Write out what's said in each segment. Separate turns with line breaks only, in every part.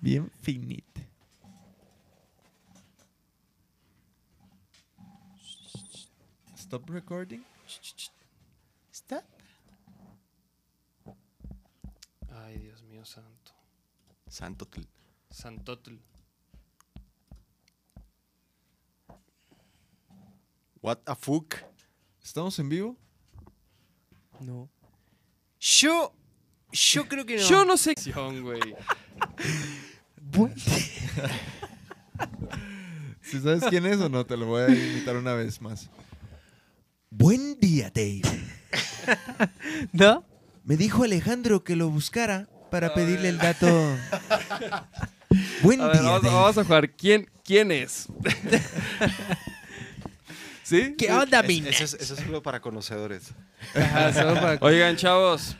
Bien finita. Stop recording. Stop.
Ay, Dios mío santo.
Santo. tl-
Santotl.
What a fuck.
¿Estamos en vivo?
No.
Yo. Yo creo que no.
Yo no sé. güey.
Si sabes quién es o no, te lo voy a invitar una vez más.
Buen día, Dave.
¿No?
Me dijo Alejandro que lo buscara para pedirle el dato. Buen
A ver,
día,
vamos,
Dave.
vamos a jugar. ¿Quién, quién es? ¿Sí?
¿Qué onda,
Es-
mi?
eso, es, eso es solo para conocedores.
Ajá, solo para-
Oigan, chavos.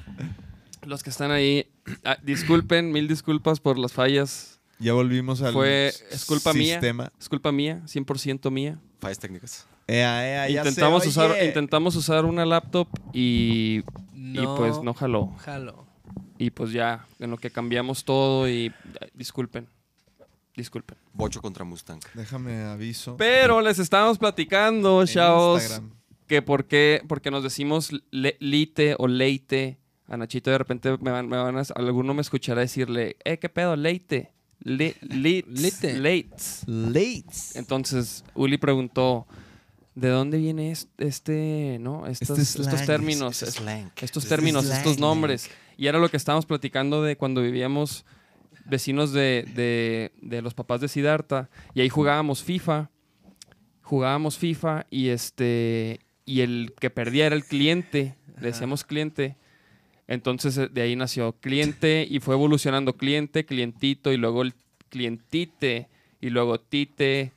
Los que están ahí, ah, disculpen, mil disculpas por las fallas.
Ya volvimos al
Fue- es culpa mía.
sistema.
Es culpa mía, 100% mía.
Fallas técnicas.
Ea, ea, ya
Intentamos
se
usar,
oye.
intentamos usar una laptop y, y pues no jaló.
Jalo.
Y pues ya, en lo que cambiamos todo y disculpen. Disculpen.
Bocho contra Mustang.
Déjame aviso.
Pero les estábamos platicando,
en
chavos,
Instagram.
que por qué, porque nos decimos le- lite o leite. A Nachito de repente me van, me van a, alguno me escuchará decirle, eh, ¿qué pedo? Leite. Lit-
Lite.
Lates.
Lates.
Entonces, Uli preguntó, ¿de dónde viene es- este, no? Estos,
Este
estos
slang,
términos,
Es slang.
estos
Es
términos, estos nombres. Y era lo que estábamos platicando de cuando vivíamos vecinos de, de- de los papás de Siddhartha. Y ahí jugábamos FIFA. Jugábamos FIFA y este. Y el que perdía era el cliente. Le decíamos cliente. Entonces eh, de ahí nació cliente y fue evolucionando cliente, clientito y luego el clientite y luego tite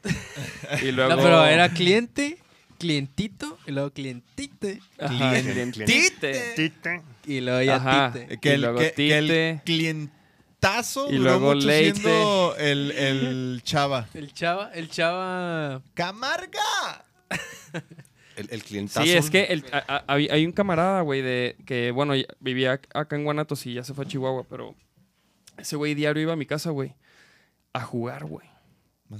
y luego
No, pero era cliente, clientito, y luego clientite,
Ajá,
Cliente.
clientite.
y luego ya
Ajá.
tite.
Que
Y luego
que, que el
Tite.
clientazo
Y
duró
luego
mucho
Leite.
siendo el, el chava.
El chava, el chava...
¡Camarga!
El, el clientazo.
Sí, es que el- a- a- hay un camarada, güey, de que, bueno, vivía ac- acá en Guanatos y ya se fue a Chihuahua, pero ese güey diario iba a mi casa, güey, a jugar, güey,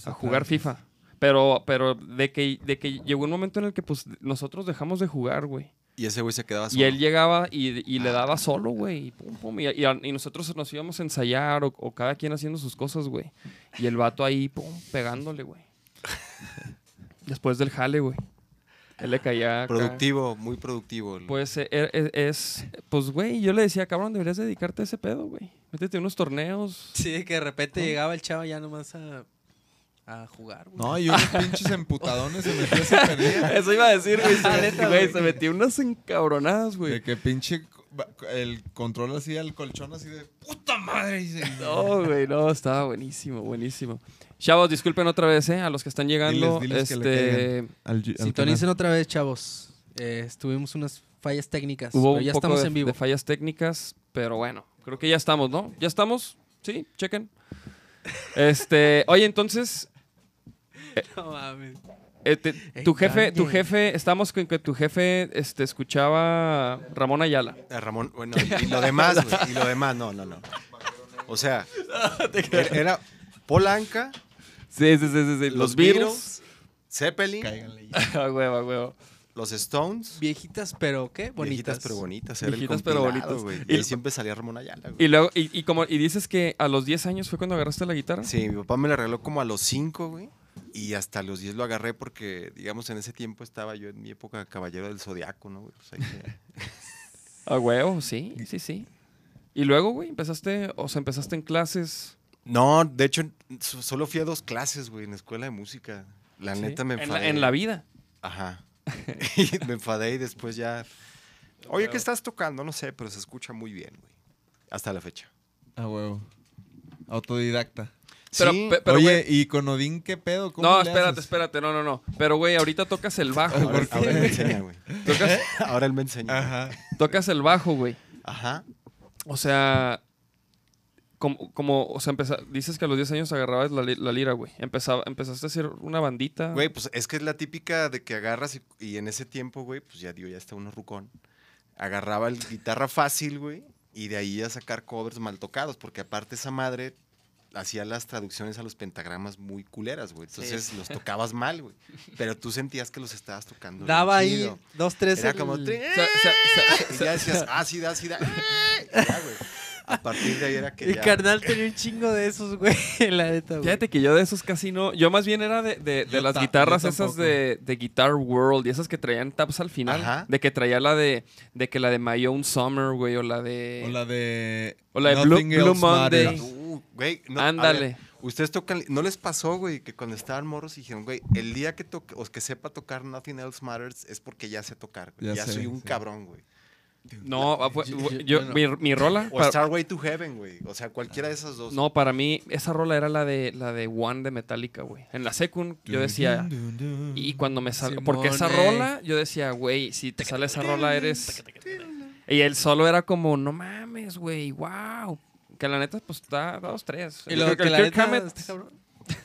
a jugar FIFA. Pero, pero de que, de que llegó un momento en el que, pues, nosotros dejamos de jugar, güey.
Y ese güey se quedaba solo.
Y él llegaba y, y le daba solo, güey. Y, pum, pum, y, y- y nosotros nos íbamos a ensayar o, o cada quien haciendo sus cosas, güey. Y el vato ahí, pum, pegándole, güey. Después del jale, güey. Él le caía. acá.
Productivo, muy productivo. el-
Pues eh, er- es, es- pues, güey, yo le decía, cabrón, deberías dedicarte a ese pedo, güey. Métete en unos torneos.
Sí, que de repente llegaba el chava ya nomás a, a jugar, güey.
No, y unos pinches emputadones se metió se perdía.
Eso iba a decir, güey. Se, met-
neta,
güey,
güey.
se metió unas encabronadas, güey.
De que pinche el control así al colchón así de puta madre. Y se-
No, güey, no, estaba buenísimo, buenísimo. Chavos, disculpen otra vez, ¿eh? A los que están llegando.
Diles- diles que le
este,
al, al
Sintonicen
canal.
otra vez, chavos. Eh, tuvimos unas fallas técnicas,
hubo
pero
un
ya
poco
estamos
de,
en vivo.
de fallas técnicas, pero bueno, creo que ya estamos, ¿no? ¿Ya estamos? Sí, chequen. Este, oye, entonces,
No mames.
eh, te- tu jefe, tu jefe, estamos con que tu jefe este, escuchaba Ramón Ayala.
Ramón, bueno, y, y lo demás, güey. Y lo demás, no, no, no. O sea, era Polanca,
Sí, sí, sí, sí. sí. Los, Beatles.
Zeppelin,
Cáiganle ya.
A huevo, a huevo.
los Stones.
Viejitas, pero ¿qué? Bonitas.
Viejitas pero bonitas. Era
Viejitas
el
pero bonitas.
güey.
Y-
Y ahí siempre salía Ramón Ayala, güey.
Y luego, y, y como, y dices que a los 10 años fue cuando agarraste la guitarra.
Sí, mi papá me la regaló como a los 5, güey. Y hasta los 10 lo agarré porque, digamos, en ese tiempo estaba yo en mi época caballero del zodiaco, ¿no? güey? O sea, que-
A huevo, sí, sí, sí. Y luego, güey, empezaste, o sea, empezaste en clases.
No, de hecho, so- solo fui a dos clases, güey, en la escuela de música. La
¿sí?
neta me
en
enfadé.
la, en la vida.
Ajá. y me enfadé y después ya. Oye, ¿qué estás tocando? No sé, pero se escucha muy bien, güey. Hasta la fecha.
A huevo. Autodidacta.
Pero,
Sí.
pe- pero,
Oye, ¿y con Odín qué pedo? ¿Cómo
no,
le
espérate,
haces?
espérate, no, no, no. Pero, güey, ahorita tocas el bajo.
Ahora,
güey.
ahora él me enseña, güey.
Tocas,
Ahora él me enseña.
Ajá.
tocas el bajo, güey.
Ajá.
O sea, como, como o sea, empeza- dices que a los 10 años agarrabas la, la lira, güey. Empezaba, empezaste a hacer una bandita.
Güey, pues es que es la típica de que agarras y, y en ese tiempo, güey, pues ya digo, ya está uno rucón. Agarraba el guitarra fácil, güey, y de ahí a sacar covers mal tocados, porque aparte esa madre hacía las traducciones a los pentagramas muy culeras, güey. Entonces los tocabas mal, güey. Pero tú sentías que los estabas tocando.
Daba ahí
chido.
dos, tres.
Era
el-
como...
O sea, o sea, o sea,
Y ya decías, ah, sí da, sí da. Y ya, güey. A partir de ahí era que
El
ya...
carnal tenía un chingo de esos, güey. La neta, güey.
Fíjate que yo de esos casi no. Yo más bien era de, de- las
ta-
guitarras esas de, de Guitar World y esas que traían taps al final.
Ajá.
De que traía la de. De que la de My Own Summer, güey. O la de.
O la de.
O la de Blue-
Nothing
Blue
Else
Monday.
Matters.
Uh, güey, no, a
Ándale.
ver, Ustedes tocan, ¿no les pasó, güey, que cuando estaban morros dijeron, güey, el día que toque, o que sepa tocar Nothing Else Matters es porque ya sé tocar, güey.
Ya
Ya,
sé,
soy un
sí.
cabrón, güey.
No, ah, fue-
yo-
fue-
yo-
yo,
bueno.
mi, mi rola.
O
para-
Starway to Heaven, güey. O sea, cualquiera de esas dos.
no, para mí, esa rola era la de la de One de Metallica, güey. En la secund, yo decía. Y cuando me sale. Porque esa rola, yo decía, güey, si te sale esa rola, eres. Y el solo era como, no mames, güey, wow. Que la neta, pues está dos, tres.
Y luego
el
que la
Kirk
neta,
Hammett-
está cabrón.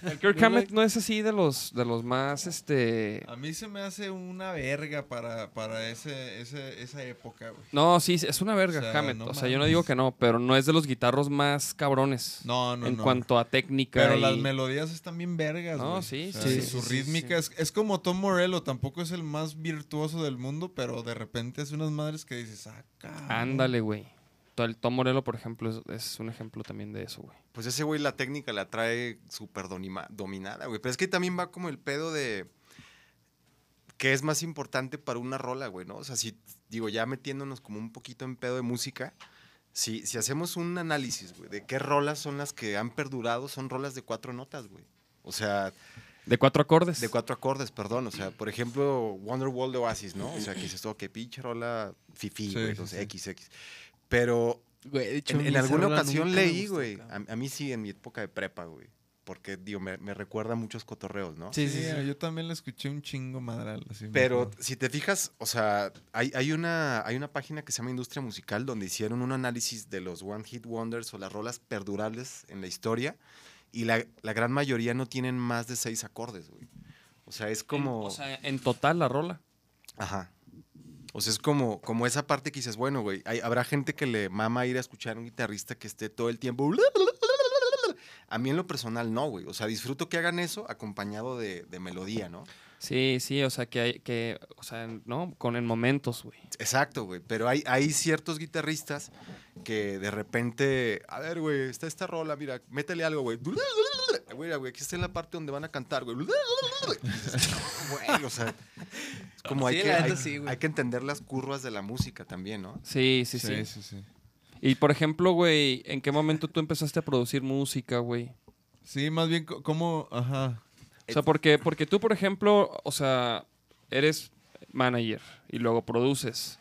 El Kirk Hammett no es así de los, de los más, este...
A mí se me hace una verga para, para ese, ese, esa época, güey.
No, sí, es una verga,
O sea,
Hammett.
no
o sea, yo no digo que no, pero no es de los guitarros más cabrones.
No, no,
en
no.
cuanto a técnica
Pero
y-
las melodías están bien vergas,
No,
güey.
sí,
O sea,
sí,
Su
sí,
rítmica Es, es como Tom Morello, tampoco es el más virtuoso del mundo, pero de repente hace unas madres que dices, ah, cabrón.
Ándale, güey. El Tom Morello, por ejemplo, es, es un ejemplo también de eso, güey.
Pues ese güey la técnica la trae súper dominada, güey. Pero es que también va como el pedo de... ¿Qué es más importante para una rola, güey, no? O sea, si, digo, ya metiéndonos como un poquito en pedo de música, si, si hacemos un análisis, güey, de qué rolas son las que han perdurado, son rolas de cuatro notas, güey. O sea,
De cuatro acordes.
de cuatro acordes, perdón. O sea, por ejemplo, Wonderwall de Oasis, ¿no? O sea, que dices, ok, pinche rola fifi, güey,
sí, sí.
XX. Pero
Güey, de hecho,
en, en alguna ocasión leí, güey. A, mí sí, en mi época de prepa, güey. Porque, digo, me, me recuerda a muchos cotorreos, ¿no?
Sí,
Sí,
sí, sí.
yo también la escuché un chingo madral. así
Pero si te fijas, o sea, hay, hay, una, hay una página que se llama Industria Musical donde hicieron un análisis de los One Hit Wonders o las rolas perdurables en la historia. Y la, la gran mayoría no tienen más de seis acordes, güey. O sea, es como...
O sea, en total la rola.
Ajá. O sea, es como, como esa parte que dices, bueno, güey, hay- habrá gente que le mama ir a escuchar a un guitarrista que esté todo el tiempo. A mí en lo personal no, güey. O sea, disfruto que hagan eso acompañado de, de melodía, ¿no?
Sí, sí, o sea, que hay que, o sea, ¿no? Con en momentos, güey.
Exacto, güey. Pero hay, hay ciertos guitarristas que de repente, a ver, güey, está esta rola, mira, métele algo, güey. Güey, güey, aquí está en la parte donde van a cantar, güey. Güey, o sea, como hay, que, hay,
neta sí, güey.
hay que entender las curvas de la música también, ¿no?
Sí, sí, sí.
sí, sí, sí.
Y por ejemplo, güey, ¿en qué momento tú empezaste a producir música, güey?
Sí, más bien, como, ajá.
O sea, porque, porque tú, por ejemplo, o sea, eres manager y luego produces.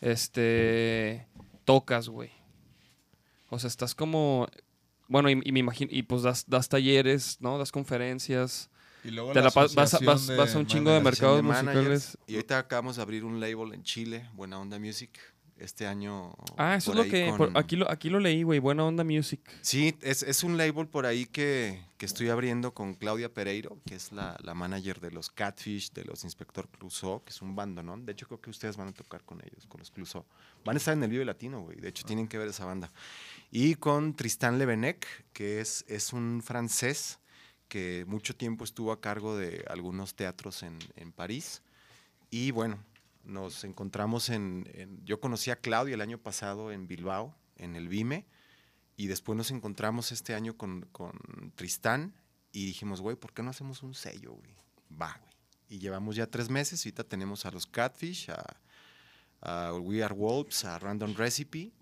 Este. Tocas, güey. O sea, estás como. Bueno, y, y me imagino. Y pues das, das talleres, ¿no? Das conferencias.
Y luego
Te
la
vas vas-
de
vas a un chingo de
managers.
mercados
de managers.
musicales.
Y ahorita acabamos de abrir un label en Chile, Buena Onda Music, este año.
Ah, eso es lo que.
con-
por- aquí, lo, aquí lo leí, güey. Buena onda music.
Sí, es, es un label por ahí que, que estoy abriendo con Claudia Pereiro, que es la, la manager de los Catfish, de los Inspector Clouseau, que es un bando, ¿no? De hecho, creo que ustedes van a tocar con ellos, con los Clouseau. Van a estar en el Vive Latino, güey. De hecho, tienen que ver esa banda. Y con Tristan Levenec, que es, es un francés que mucho tiempo estuvo a cargo de algunos teatros en, en París. Y bueno, nos encontramos en, en- Yo conocí a Claudia el año pasado en Bilbao, en el Vime. Y después nos encontramos este año con, con Tristán y dijimos, güey, ¿por qué no hacemos un sello, güey? Va, güey. Y llevamos ya tres meses ahorita tenemos a los Catfish, a, a We Are Wolves, a Random Recipe,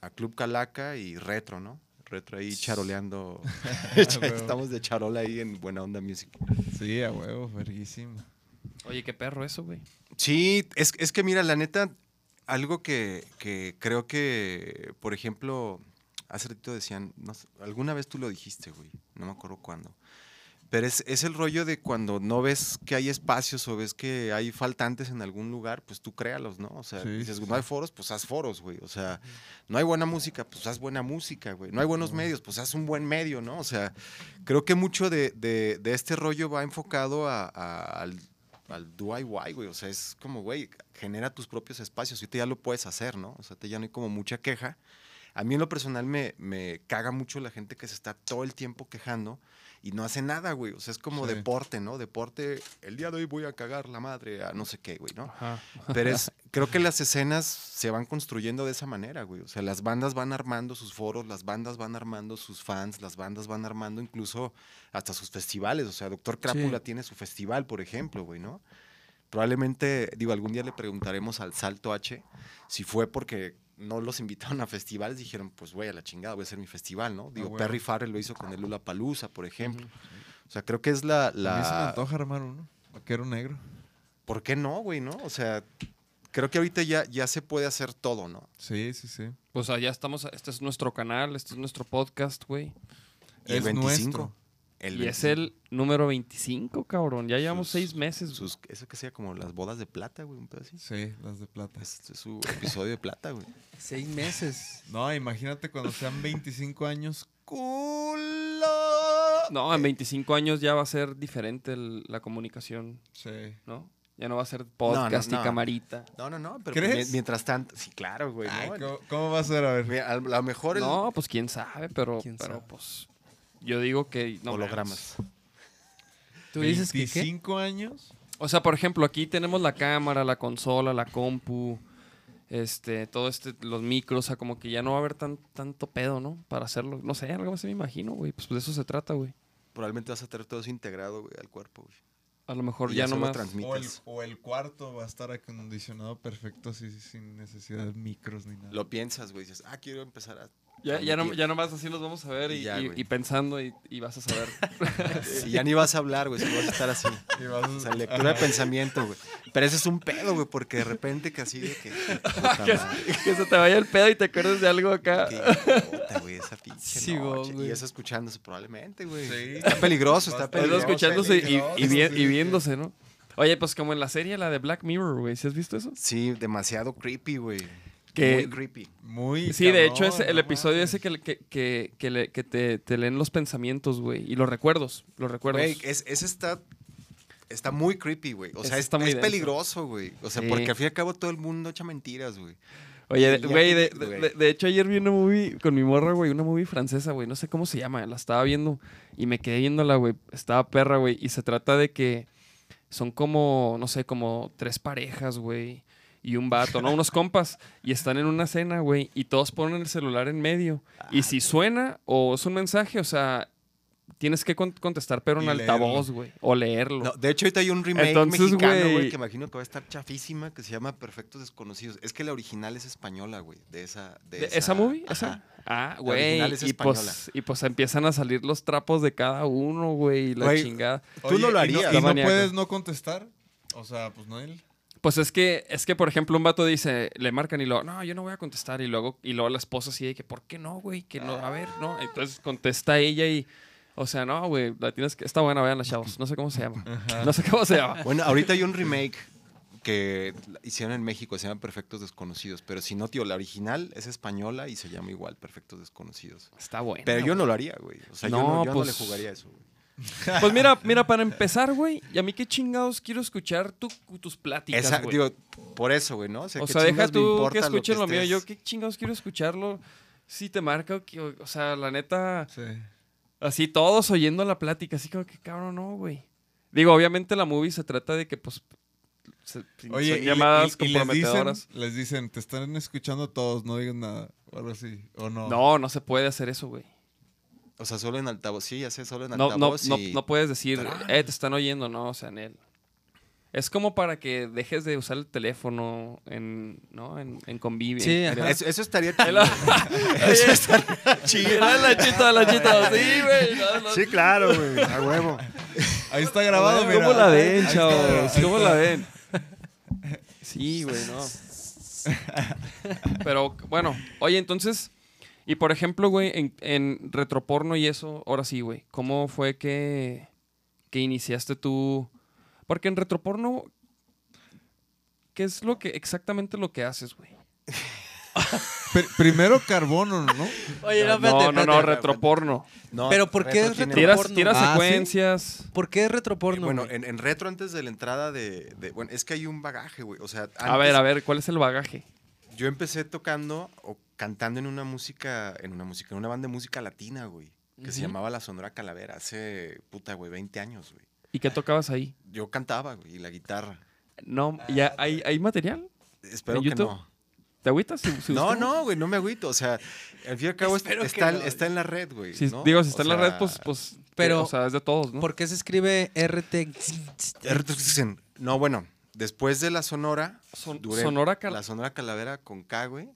a Club Calaca y Retro, ¿no? Retro ahí charoleando. Estamos de charola ahí en Buena Onda Music.
Sí, a huevo, verguísimo.
Oye, qué perro eso, güey.
Sí, es, es que mira, la neta, algo que, que creo que, por ejemplo, hace ratito decían, no sé, alguna vez tú lo dijiste, güey, no me acuerdo cuándo. Pero es, es el rollo de cuando no ves que hay espacios o ves que hay faltantes en algún lugar, pues tú créalos, ¿no? O sea,
Sí,
dices,
sí,
no hay foros, pues haz foros, güey. O sea, no hay buena música, pues haz buena música, güey. No hay buenos medios, pues haz un buen medio, ¿no? O sea, creo que mucho de, de- de este rollo va enfocado a- a- al, al DIY, güey. O sea, es como, güey, genera tus propios espacios. Y tú ya lo puedes hacer, ¿no? O sea, te ya no hay como mucha queja. A mí en lo personal me, me caga mucho la gente que se está todo el tiempo quejando y no hace nada, güey. O sea, es como
Sí.
deporte, ¿no? Deporte, el día de hoy voy a cagar la madre a no sé qué, güey, ¿no?
Ajá.
Pero es, creo que las escenas se van construyendo de esa manera, güey. O sea, las bandas van armando sus foros, las bandas van armando sus fans, las bandas van armando incluso hasta sus festivales. O sea, Doctor Crápula tiene su festival, por ejemplo, güey, ¿no? Probablemente, digo, algún día le preguntaremos al Salto H si fue porque no los invitaron a festivales, dijeron, pues güey, a la chingada, voy a hacer mi festival, ¿no? Digo,
huevo.
Perry Farrell lo hizo con el Lula Palusa, por ejemplo. O sea, creo que es la...
A mí se me
la...
antoja armar uno. Vaquero negro.
¿Por qué no, güey, no? O sea, creo que ahorita ya, ya se puede hacer todo, ¿no?
Sí, sí, sí.
Pues allá estamos, este es nuestro canal, este es nuestro podcast, güey.
Y el
Es
25.
nuestro.
El
Y es
25.
el número 25, cabrón. Ya llevamos
Sus-
seis meses. güey.
Sus, eso que sea como las bodas de plata, güey, un pedo así.
Sí, las de plata.
Es, es su episodio de plata, güey.
Seis meses.
No, imagínate cuando sean 25 años. ¡Culo!
No, en 25 años ya va a ser diferente el- la comunicación,
Sí.
¿no? Ya no va a ser podcast
no.
y camarita.
No, no, no, pero
¿Crees?
mi- mientras tanto, sí, claro, güey.
Ay,
¿no?
¿cómo, cómo va a ser? A ver.
Mira, A lo mejor el
No, pues quién sabe, pero,
¿Quién
pero
sabe?
pues yo digo que no
hologramas.
Tú dices que qué?
25 años.
O sea, por ejemplo, aquí tenemos la cámara, la consola, la compu, este, todo este, los micros, o sea, como que ya no va a haber tan, tanto pedo, ¿no? Para hacerlo. No sé, algo así me imagino, güey. Pues de eso se trata, güey.
Probablemente vas a tener todo eso integrado, güey, al cuerpo, güey.
A lo mejor
Y
ya, nomás.
transmites.
O el, o el cuarto va a estar acondicionado perfecto así sin necesidad de micros ni nada.
Lo piensas, güey, dices, ah, quiero empezar a...
Ya, ya, no,
transmitir".
ya nomás así los vamos a ver y,
Y ya,
y-
güey.
y pensando y, y vas a saber.
Y ya ni vas a hablar, güey, solo vas a estar así.
Y vas a-
O sea, lectura de pensamiento, güey. Pero ese es un pedo, güey, porque de repente que así de que...
que se te vaya el pedo y te acuerdes de algo acá.
Que, puta, güey, esa pinche
Sí,
noche.
güey.
Y eso escuchándose probablemente, güey.
Sí.
Está peligroso, está.
Eso
peligroso.
escuchándose y, y,
peligroso,
vi-
sí,
y
sí.
viéndose, ¿no? Oye, pues como en la serie, la de Black Mirror, güey. ¿Sí has visto eso?
Sí, demasiado creepy, güey.
Que-
Muy creepy.
Muy
Sí, de hecho, es el
no
episodio
mames.
ese que, que, que, le- te, te leen los pensamientos, güey. Y los recuerdos, los recuerdos.
Güey, es, ese está... Está muy creepy, güey. O sea, es,
está muy
es peligroso, güey. O sea,
Sí.
porque al fin y al cabo todo el mundo echa mentiras, güey.
Oye, güey, de, de- de hecho ayer vi una movie con mi morra, güey, una movie francesa, güey, no sé cómo se llama, la estaba viendo y me quedé viéndola, güey, estaba perra, güey, y se trata de que son como, no sé, como tres parejas, güey, y un vato, ¿no? Unos compas, y están en una cena, güey, y todos ponen el celular en medio, y si suena o es un mensaje, o sea, tienes que con- contestar, pero en
Y
altavoz, güey, o leerlo.
No, de hecho, ahorita hay un remake
Entonces,
mexicano,
güey-
que imagino que va a estar chafísima, que se llama Perfectos Desconocidos. Es que la original es española, güey, de esa... De
¿De ¿Esa movie?
Ajá.
¿Esa? Ah, güey.
es
Y pues, y pues empiezan a salir los trapos de cada uno, güey. y La chingada.
Tú no lo
¿y
harías.
¿Y no,
maníaco.
puedes no contestar? O sea, pues no él.
Pues es que, es que, por ejemplo, un vato dice, le marcan y luego, no, yo no voy a contestar. Y luego, y luego la esposa así de que, ¿por qué no, güey? Que no, a ver, no. Entonces contesta ella y, o sea, no, güey, la tienes que, está buena, vean las chavos. No sé cómo se llama. No sé cómo se llama.
Bueno, ahorita hay un remake que hicieron en México, se llama Perfectos Desconocidos. Pero si no, tío, la original es española y se llama igual Perfectos Desconocidos.
Está buena.
Pero yo no lo haría, güey. O sea, yo,
No,
yo no le
pues-
jugaría eso, güey.
Pues mira, mira, para empezar, güey, y a mí qué chingados quiero escuchar tu- tus pláticas,
Esa-
güey.
digo, por eso, güey, ¿no?
O
¿qué
sea, deja tú que
lo
escuchen lo, mío. Yo, ¿qué chingados quiero escucharlo? Si te marca, o, que- o sea, la neta,
Sí.
así todos oyendo la plática, así como que cabrón, no, güey. Digo, obviamente la movie se trata de que, pues, se-
Oye,
son
y,
llamadas
y- y les, dicen,
comprometedoras.
les dicen, te están escuchando todos, no digas nada. O algo así. O no.
No, no se puede hacer eso, güey.
O sea, solo en altavoz. Sí, ya sé, solo en
No, no,
altavoz.
no,
y-
no puedes decir, eh, te están oyendo, no, o sea, en él. Es como para que dejes de usar el teléfono en, ¿no? En, en convivio.
Sí.
Eso, eso estaría
Ahí
chido.
la- Mira la chita, la chita. Sí, güey. no, no.
Sí, claro, güey. A huevo.
Ahí está grabado, mira.
¿Cómo la ven, chavos? ¿Cómo la ven? Sí, güey, no. Pero bueno, oye, entonces, y por ejemplo, güey, en, en retroporno y eso, ahora sí, güey, ¿cómo fue que, que iniciaste tú? Porque en retroporno, ¿qué es lo que exactamente lo que haces, güey?
Pr- primero carbono, ¿no?
Oye, no, espérate,
no, no,
espérate.
no, retroporno.
No,
Pero ¿por qué
retro
es
Tiras,
Retroporno.
tiras
Ah, ¿sí?
secuencias.
¿Por qué es retroporno?
bueno, en, en retro antes de la entrada de, de- Bueno, es que hay un bagaje, güey. O sea,
A ver, a ver, ¿cuál es el bagaje?
Yo empecé tocando o cantando en una música, en una música, en una banda de música latina, güey. Que se llamaba La Sonora Calavera, hace, puta, güey, 20 años, güey.
¿Y qué tocabas ahí?
Yo cantaba, güey, y la guitarra.
No, ¿ya hay, hay material?
Espero
¿En
que no.
¿Te agüitas? si- si
No,
buscamos?
no, güey, no me agüito. O sea, al fin y al cabo está,
no.
está en la red, güey.
Si-
¿no?
Digo, si
O
está en la red, pues, pues,
Pero-
o sea, es de todos, ¿no?
¿Por qué se escribe RT?
No, bueno, después de la Sonora,
Son-
duré
Sonora Cal-
la Sonora Calavera con K, güey.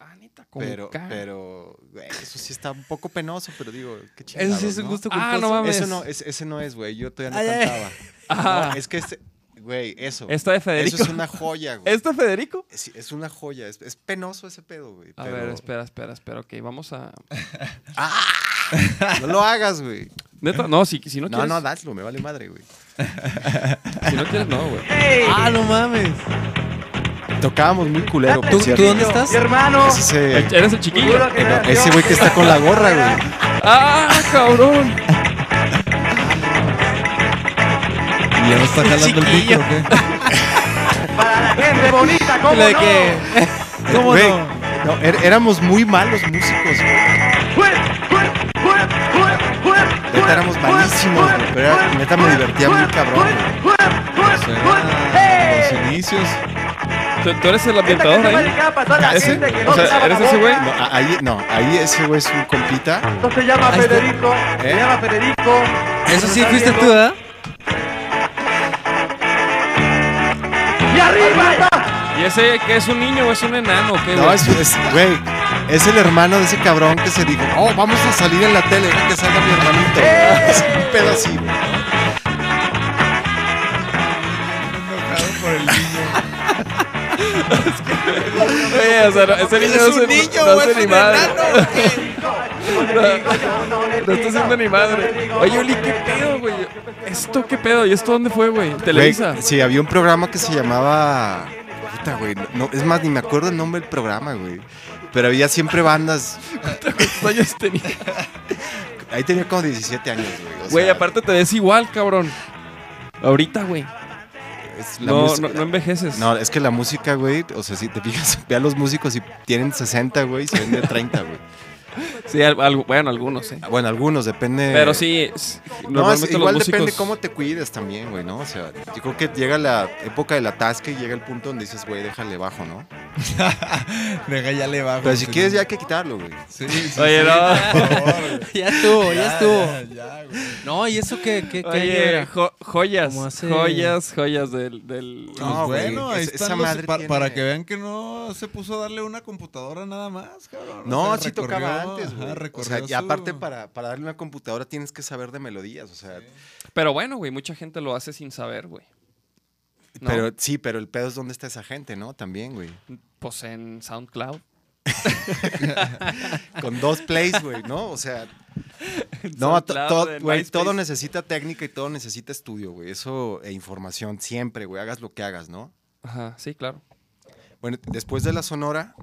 Ah, neta, con
Pero,
K.
pero, güey, eso sí está un poco penoso, pero digo, qué chido.
Eso sí es un gusto
Ah,
culposo.
no mames.
Eso no, es- ese no es, güey. Yo todavía no
Ay, ay.
cantaba.
Ah.
No, es que este, güey, eso.
Esta de Federico.
Eso es una joya, güey.
¿Este Federico?
Es, es una joya. Es, es penoso ese pedo, güey.
A
pero-
ver, espera, espera, espera. Ok, vamos a...
No lo hagas, güey.
Neta, no, si, si no
No,
quieres...
no, dáselo, me vale madre, güey.
Si no quieres, no, güey.
Ah, no mames.
Tocábamos muy culero,
¿Tú, tú dónde estás?
Es ese,
El- ¿Eres el chiquillo?
eh, no, ese güey que está con la gorra, güey.
¡Ah, cabrón!
¿Y ya no está jalando el micro o qué?
Lo de que... ¿Cómo
Güey,
no?
no, er- éramos muy malos músicos, güey. Neta, éramos malísimos, güey. Pero era- neta me divertía muy cabrón, güey.
O sea, los inicios.
¿Tú, tú eres el ambientador ahí? ¿Ese? O sea, ¿eres ese güey?
No, a- ahí, no, ahí ese güey es un compita.
se llama
Ahí está.
Federico,
¿Eh?
se llama Federico.
Eso sí fuiste tú, ¿verdad?
¡Y arriba!
¿Y ese que es un niño o es un enano? o ¿Qué,
No,
güey?
es, es- güey, es el hermano de ese cabrón que se dijo, oh, vamos a salir en la tele, que salga mi hermanito. güey". Es un pedo así, güey.
Enojado por el niño.
O sea, no- ese niño no se, no hace ni madre. No, no está haciendo ni madre. Oye, Uli, ¿qué pedo, güey? ¿Esto qué pedo? ¿Y esto dónde fue, güey? ¿Televisa?
Güey, sí, había un programa que se llamaba. Puta, güey. No, es más, ni me acuerdo el nombre del programa, güey. Pero había siempre bandas.
¿Cuántos años tenía?
Ahí tenía como 17 años, güey. o
Güey,
sea,
aparte te ves igual, cabrón. Ahorita, güey. No, no, no envejeces.
No, es que la música, güey, o sea, si te fijas, ve a los músicos y tienen 60, güey, y se ven de 30, güey.
Sí, al- algo- bueno, algunos, sí.
Bueno, algunos, depende.
Pero sí,
No, es- igual
los
depende
músicos...
cómo te cuides también, güey, ¿no? O sea, yo creo que llega la época del atasque y llega el punto donde dices, güey, déjale bajo, ¿no?
Deja ya le bajo.
Pero si
sí,
quieres
no.
ya hay que quitarlo, güey.
Sí, sí,
Oye,
sí,
no.
por favor, güey.
Ya estuvo, ya estuvo.
Ya, ya, güey.
No, ¿y eso qué, qué, qué era?
jo- joyas,
hace-
joyas, joyas del... del...
Pues
No, güey,
bueno, ahí
es- esa
están los-
madre
pa-
tiene-
para que vean que no se puso a darle una computadora nada más, cabrón. O
No,
sea,
sí tocaba antes,
ajá.
O sea, y aparte para, para darle una computadora tienes que saber de melodías, o sea,
Pero bueno, güey, mucha gente lo hace sin saber, güey. ¿No?
pero sí, pero el pedo es dónde está esa gente, ¿no? También, güey.
Pues en SoundCloud.
Con dos plays, güey, ¿no? O sea, no, to- todo necesita técnica y todo necesita estudio, güey. Eso e información siempre, güey. Hagas lo que hagas, ¿no?
Ajá, sí, claro.
Bueno, después de la Sonora,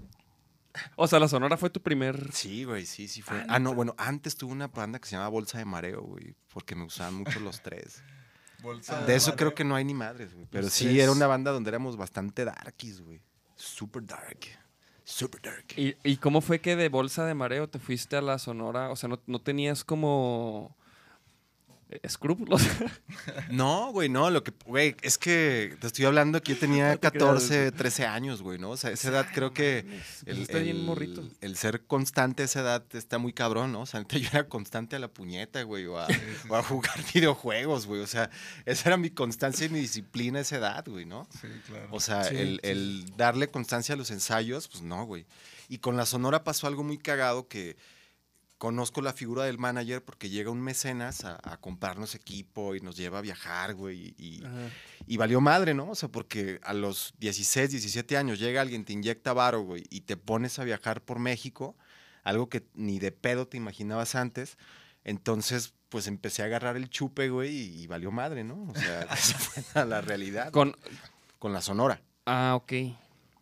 O sea, la Sonora fue tu primer...
sí, güey, sí, sí fue. Ah, no, bueno, antes tuve una banda que se llamaba Bolsa de Mareo, güey, porque me gustaban mucho los tres.
Bolsa
De eso creo que no hay ni madres, güey. Pero
Los
sí,
tres.
era una banda donde éramos bastante darkies, güey. Super dark. Super dark.
¿Y, y cómo fue que de Bolsa de Mareo te fuiste a la Sonora? O sea, no, no tenías como... escrúpulos.
No, güey, no, lo que, güey, es que te estoy hablando que yo tenía
No te creas,
14, 13 años, güey, ¿no? O sea, esa edad creo que el,
Está bien morrito.
el ser constante a esa edad está muy cabrón, ¿no? O sea, yo era constante a la puñeta, güey, o a, o a jugar videojuegos, güey. O sea, esa era mi constancia y mi disciplina a esa edad, güey, ¿no?
Sí, claro.
O sea,
Sí,
el,
sí,
el darle constancia a los ensayos, pues no, güey. Y con la Sonora pasó algo muy cagado que conozco la figura del manager porque llega un mecenas a, a comprarnos equipo y nos lleva a viajar, güey. Y, y valió madre, ¿no? O sea, porque a los 16, 17 años llega alguien, te inyecta varo, güey, y te pones a viajar por México, algo que ni de pedo te imaginabas antes. Entonces, pues empecé a agarrar el chupe, güey, y, y valió madre, ¿no? O sea, esa fue la realidad.
Con...
Con la Sonora.
Ah, ok.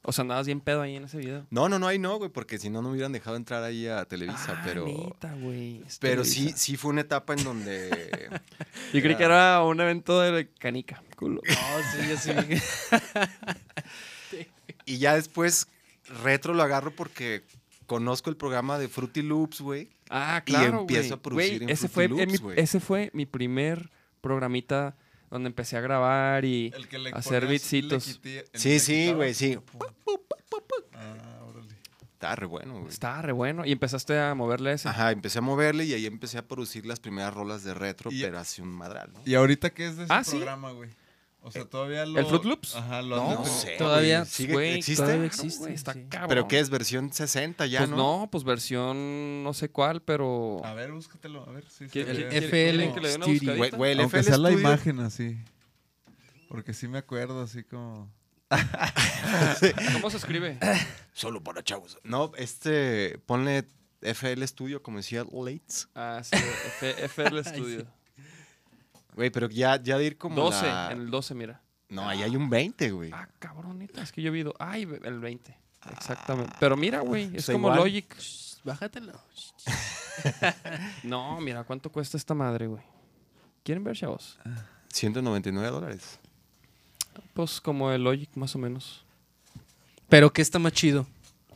O sea, andabas bien pedo ahí en ese video.
No, no, no, ahí no, güey, porque si no, no me hubieran dejado entrar ahí a Televisa,
Ah,
pero...
neta, güey.
Pero sí,
Televisa.
sí fue una etapa en donde...
Yo creí que era un evento de canica. Culo.
No, sí, yo sí.
y ya después retro lo agarro porque conozco el programa de Fruity Loops, güey.
Ah,
Y
claro,
empiezo
güey.
a producir en
ese
Fruity
fue,
Loops,
mi,
güey.
ese fue mi primer programita donde empecé a grabar y...
El que le
Hacer beatsitos.
Sí,
le
sí, güey, sí.
Ah, órale.
Estaba re bueno, güey.
Estaba re bueno. Y empezaste a moverle ese.
Ajá, empecé a moverle y ahí empecé a producir las primeras rolas de retro,
Y-
pero así un madral, ¿no?
¿Y ahorita qué es de ese
Ah, ¿sí?
programa, güey? O sea, todavía lo...
¿El Fruit Loops?
Ajá, lo
No,
No sé.
Todavía.
¿Sigue-
Güey,
¿Existe?
todavía existe,
güey, está
sí.
cabrón.
¿Pero qué es? ¿Versión 60 ya,
Pues
no?
no, pues versión no sé cuál, pero...
A ver, búscatelo, a ver. Sí,
¿Quiere-
sí, sí.
FL
quieren que le dé una
Studio.
Güey, güey, el
Aunque
FL
sea la
Studio-
imagen así. Porque sí me acuerdo así como...
¿Cómo se escribe?
Solo para chavos. No, este, ponle FL Studio, como decía Lates.
Ah, sí, F- FL Studio.
Güey, pero ya, ya de ir como
12,
la-
en el 12, mira.
No, ahí hay un 20, güey.
Ah, cabronita, es que yo he visto. Ay, el 20. Exactamente. Pero mira, güey, es como
igual.
Logic.
Shh, Bájatelo.
No, mira, ¿cuánto cuesta esta madre, güey? ¿Quieren ver, chavos?
199 dólares.
Pues como el Logic, más o menos.
Pero ¿qué está más chido?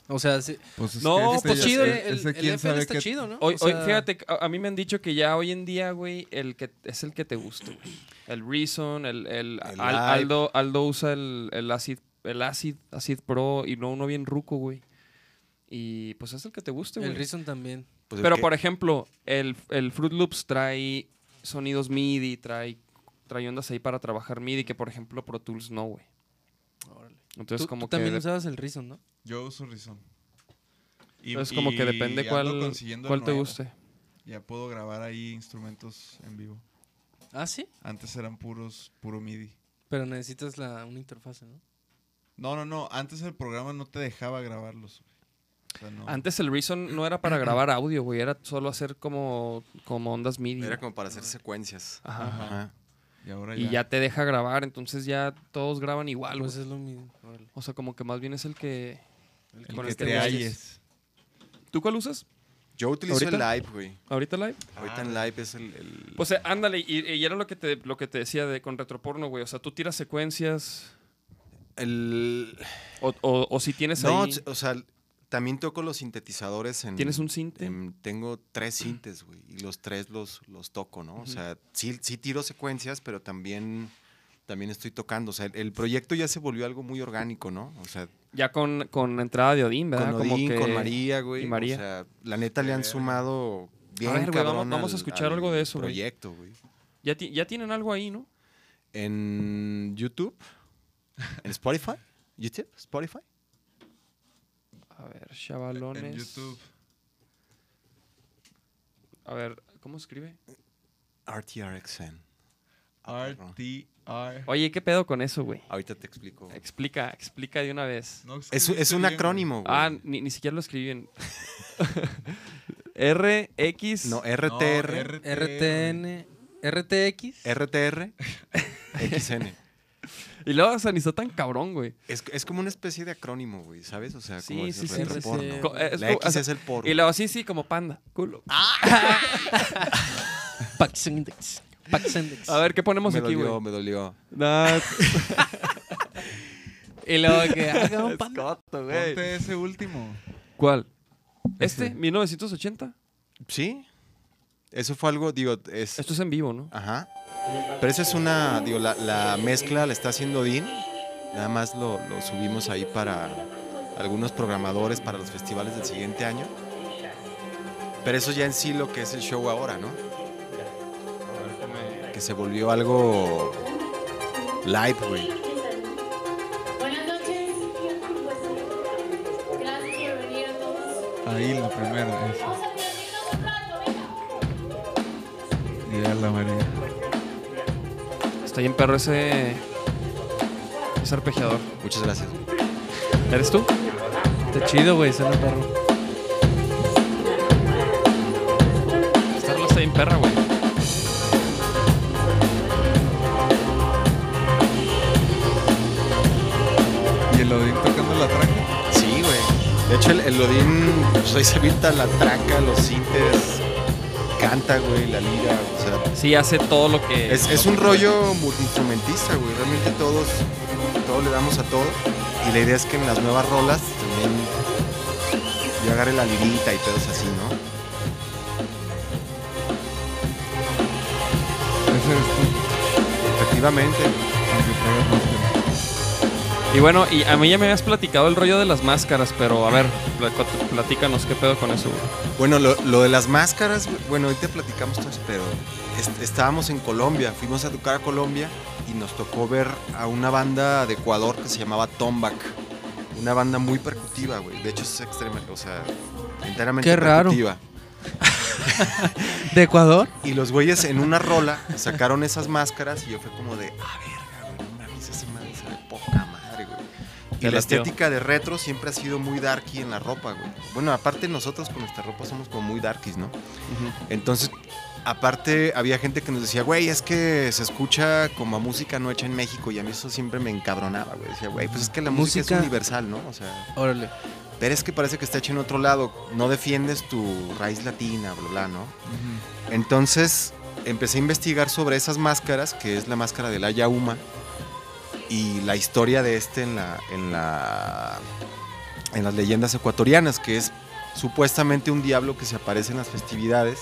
O sea, sí-
Pues es
No,
que ese
pues chido,
ese
el, FL
sabe
está chido, ¿no?
Hoy,
O
hoy,
sea,
fíjate, a, a mí me han dicho que ya hoy en día, güey, el que es el que te gusta, güey. El Reason, el, el,
El
Al-
Live.
Aldo, Aldo usa el, el Acid, el Acid, Acid Pro y no uno bien ruco, güey. Y pues es el que te guste, güey.
El Reason también.
Pues
Pero
que-
por ejemplo, el, el Fruit Loops trae sonidos MIDI, trae, trae ondas ahí para trabajar MIDI, que por ejemplo Pro Tools no, güey. Entonces
Tú,
como
tú también usabas el Reason, ¿no?
Yo uso Rizón. Y-
Entonces como que depende cuál, cuál te guste.
Ya puedo grabar ahí instrumentos en vivo.
Ah, sí.
Antes eran puros, puro MIDI.
Pero necesitas la, una interfase, ¿no?
No, no, no. Antes el programa no te dejaba grabarlos. güey. O sea, no.
Antes el Reason no era para grabar audio, güey, era solo hacer como, como ondas MIDI.
Era como para hacer secuencias.
Ajá.
Ajá.
Y ahora
Y
ya.
ya te deja grabar, entonces ya todos graban igual,
Pues es lo mismo. órale.
O sea, como que más bien es el que...
el
con
que
el que
te halles.
¿Tú cuál usas?
Yo utilizo
¿Ahorita?
el live, güey.
¿Ahorita live?
Ahorita en live es el... el-
Pues eh, ándale, y, y era lo que te, lo que te decía de con retroporno, güey. O sea, tú tiras secuencias
el-
o, o- o si tienes
No,
ahí...
o sea, también toco los sintetizadores en...
¿Tienes un cinte?
en- tengo tres sintes, güey, y los tres los, los toco, ¿no? O sea, sí, sí tiro secuencias, pero también, también estoy tocando. O sea, el, el proyecto ya se volvió algo muy orgánico, ¿no? O sea,
Ya con, con entrada de Odín, ¿verdad?
con
Como
Odín,
que-
con María, güey.
y María.
O sea, la neta le han sumado bien
ver, güey, vamos-
cabrón
vamos a escuchar
al
algo de eso, güey.
proyecto, güey.
Ya, ya tienen algo ahí, ¿no?
En YouTube, en Spotify, YouTube, Spotify.
A ver, chavalones.
En YouTube.
A ver, ¿cómo escribe?
RTRXN.
RTR.
Oye, ¿qué pedo con eso, güey?
Ahorita te explico.
Explica, explica de una vez.
No
Es, un
bien,
acrónimo, güey.
Ah, ni, ni siquiera lo escribí bien. R, X.
no. RTR,
No,
RTN, RTX.
RTR, XN.
Y luego, está tan cabrón, güey.
Es, es como una especie de acrónimo, güey, ¿sabes? O sea, como
Sí, sí, sí.
RC.
Co- es
La
como-
X
o sea,
es el por.
Y luego, sí, sí, como panda. Culo.
Pax Index. Pax Index.
A ver, ¿qué ponemos
me
aquí,
dolió,
güey?
me dolió.
Nah,
Y luego que haga un panda.
Ponte ese último.
¿Cuál? ¿Este?
Ese.
¿1980?
Sí. Eso fue algo, digo, es...
Esto es en vivo, ¿no?
Ajá. Pero esa es una, digo, la, la mezcla la está haciendo Dean. Nada más lo, lo subimos ahí para algunos programadores para los festivales del siguiente año. Pero eso ya en sí lo que es el show ahora, ¿no? Que se volvió algo live, güey.
Buenas noches. Gracias por venir a todos.
Ahí la primera. esa. Ya la María.
Está bien perro ese... Ese arpegiador.
Muchas gracias.
¿Eres tú?
Está chido, güey. Suena perro.
Esta rola está bien perra, güey.
Y el Odín tocando la traca.
Sí, güey. De hecho, el, el Odín, pues ahí se avienta la traca, los sintes, canta, güey, la lira, sea,
Sí, hace todo lo que...
Es, es un rollo multiinstrumentista, güey. Realmente todos todo le damos a todo. Y la idea es que en las nuevas rolas también yo agarre la lirita y pedos así, ¿no? Efectivamente.
Y bueno, y a mí ya me habías platicado el rollo de las máscaras, pero a ver, pla- platícanos qué pedo con eso, güey.
Bueno, lo, lo de las máscaras, bueno, ahorita platicamos todo ese pedo. Est- estábamos en Colombia, fuimos a tocar a Colombia y nos tocó ver a una banda de Ecuador que se llamaba Tombac. Una banda muy percutiva, güey. De hecho es extrema, o sea, enteramente
Qué raro.
percutiva.
¿De Ecuador?
Y los güeyes en una rola sacaron esas máscaras y yo fue como de, ah, verga, güey, no mames, esa madre se ve poca madre, güey. Y la
latió.
estética de retro siempre ha sido muy darky en la ropa, güey. Bueno, aparte nosotros con nuestra ropa somos como muy darkies, ¿no? Entonces, aparte había gente que nos decía, güey, es que se escucha como a música no hecha en México y a mí eso siempre me encabronaba, güey. Decía, güey, pues es que la música,
Música-
es universal, ¿no? O sea,
Órale.
pero es que parece que está hecho en otro lado, no defiendes tu raíz latina, bla, bla, ¿no? Entonces empecé a investigar sobre esas máscaras, que es la máscara del Ayauma, y la historia de este en, la, en, la, en las leyendas ecuatorianas, que es supuestamente un diablo que se aparece en las festividades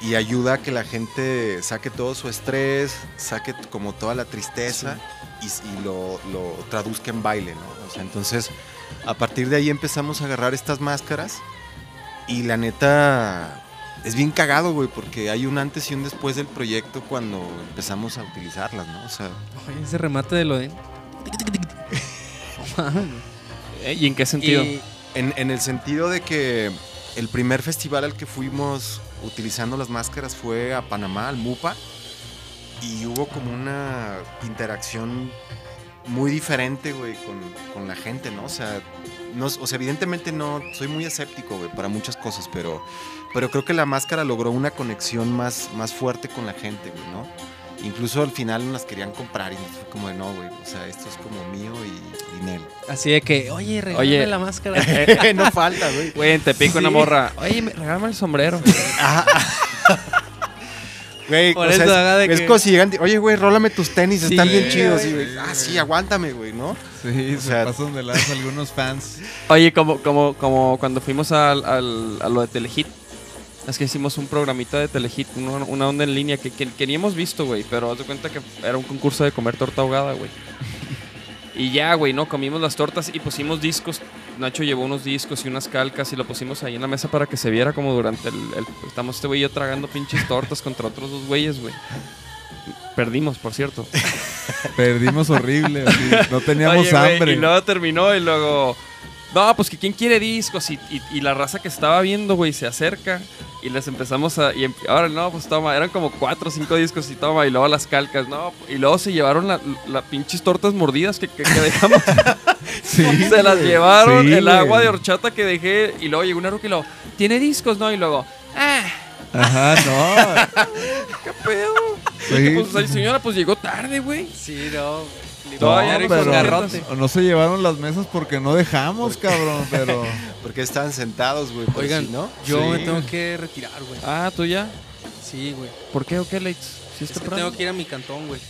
y ayuda a que la gente saque todo su estrés, saque como toda la tristeza y, lo, lo traduzca en baile, ¿no? O sea, entonces a partir de ahí empezamos a agarrar estas máscaras y la neta es bien cagado, güey, porque hay un antes y un después del proyecto cuando empezamos a utilizarlas, ¿no? O sea,
Oye, ese remate de lo de.
Eh, ¿Y en qué sentido?
Y-
en, en el sentido de que el primer festival al que fuimos utilizando las máscaras fue a Panamá, al MUPA, y hubo como una interacción muy diferente, güey, con, con la gente, ¿no? O sea, no, o sea, evidentemente no, soy muy escéptico, güey, para muchas cosas, pero, pero creo que la máscara logró una conexión más, más fuerte con la gente, güey, ¿no? Incluso al final nos las querían comprar y fue como de no, güey, o sea, esto es como mío y, y Nel.
Así de que, oye, regálame
Oye.
la máscara.
no falta, güey.
Güey, en Tepico una
Sí.
morra. Oye, me- regálame el sombrero.
Güey,
Por
o sea,
eso
es,
de
es
que-
como si llegan, oye, güey, rólame tus tenis,
Sí,
están bien chidos.
güey.
Y, güey, ah, sí, aguántame, güey, ¿no?
Sí,
O
se
sea-
pasan de las algunos fans.
Oye, como, como, como cuando fuimos al, al- a lo de Telehit. Es que hicimos un programita de Telehit, una, una onda en línea que, que, que ni hemos visto, güey. Pero haz de cuenta que era un concurso de comer torta ahogada, güey. Y ya, güey, ¿no? Comimos las tortas y pusimos discos. Nacho llevó unos discos y unas calcas y lo pusimos ahí en la mesa para que se viera como durante el... el- estamos este güey y yo tragando pinches tortas contra otros dos güeyes, güey. Perdimos, por cierto.
Perdimos horrible. así, No teníamos
Oye,
hambre.
y luego terminó y luego. No, pues que quién quiere discos. Y, y- y la raza que estaba viendo, güey, se acerca. Y les empezamos a. Y em- ahora no, pues toma. Eran como cuatro o cinco discos y toma. Y luego las calcas, no. Y luego se llevaron las la pinches tortas mordidas que, que- que dejamos.
Sí,
se las llevaron.
Sí,
el agua de horchata que dejé. Y luego llegó una ruca y luego. ¿Tiene discos? No. Y luego. Ah,
Ajá, no.
¿qué pedo?
Sí.
Pues, señora, pues llegó tarde, güey.
Sí, no.
Todavía
No,
era
pero
con garrote.
no se llevaron las mesas porque no dejamos, cabrón, pero...
Porque estaban sentados, güey.
Oigan,
si, ¿no?
yo
Sí.
me tengo que retirar, güey.
Ah, tú ya.
Sí, güey.
¿Por qué o qué, Leitz? ¿Sí
Es
está
que tengo que ir a mi cantón, güey.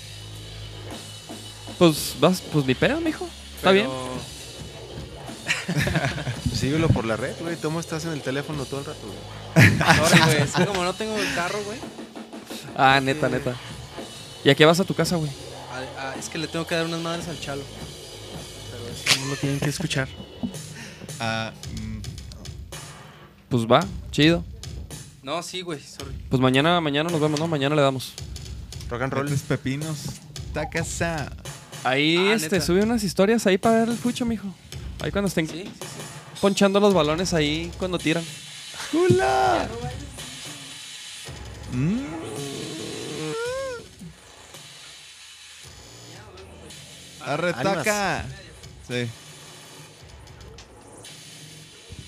Pues vas, pues ni pedo, mijo. Está bien.
Síguelo por la red, güey. ¿Cómo estás en el teléfono todo el rato, güey?
Sorry, güey. Es que como no tengo el carro, güey.
Ah, neta, neta. ¿Y a qué vas a tu casa, güey?
A- a- Es que le tengo que dar unas madres al chalo. Pero eso no lo tienen que escuchar.
Ah, mm,
Pues va, chido.
No, sí, güey. Sorry.
Pues mañana, mañana nos vemos, ¿no? Mañana le damos.
Rock and roll.
pepinos. Takasa.
Ahí,
Ah,
este,
neta.
sube unas historias ahí para ver el fucho, mijo. Ahí cuando estén
Sí, sí, sí.
ponchando los balones ahí cuando tiran.
¡Hula! Mm. Arre,
Ánimas.
taca. Sí,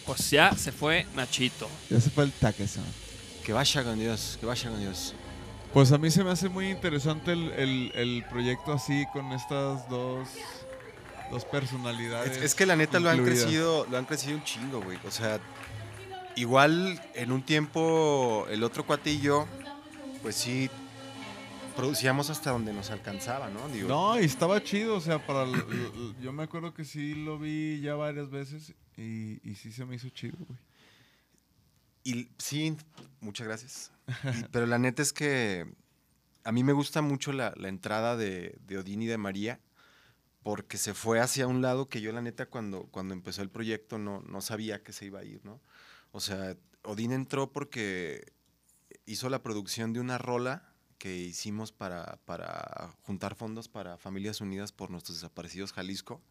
Pues ya se fue Nachito.
ya se fue el Takasa.
Que vaya con Dios, que vaya con Dios.
Pues a mí se me hace muy interesante el, el- el proyecto así con estas dos, dos personalidades.
Es, es que la neta lo han crecido, lo han crecido un chingo, güey. O sea, igual en un tiempo el otro yo, pues sí, producíamos hasta donde nos alcanzaba, ¿no? Digo,
No, y estaba chido, o sea, para el- el- yo me acuerdo que sí lo vi ya varias veces y, y sí se me hizo chido, güey.
Y sí, muchas gracias. Y- pero la neta es que a mí me gusta mucho la, la entrada de, de Odín y de María, porque se fue hacia un lado que yo la neta cuando, cuando empezó el proyecto no, no sabía que se iba a ir, ¿no? O sea, Odín entró porque hizo la producción de una rola que hicimos para, para juntar fondos para Familias Unidas por nuestros desaparecidos Jalisco,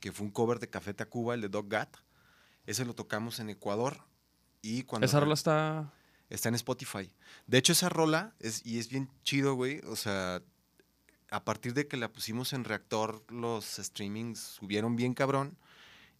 que fue un cover de Café Tacuba, el de Dog Gat. Ese lo tocamos en Ecuador. Y cuando
Esa rola está...
Está en Spotify. De hecho, esa rola es, y es bien chido, güey. O sea, a partir de que la pusimos en reactor, los streamings subieron bien cabrón.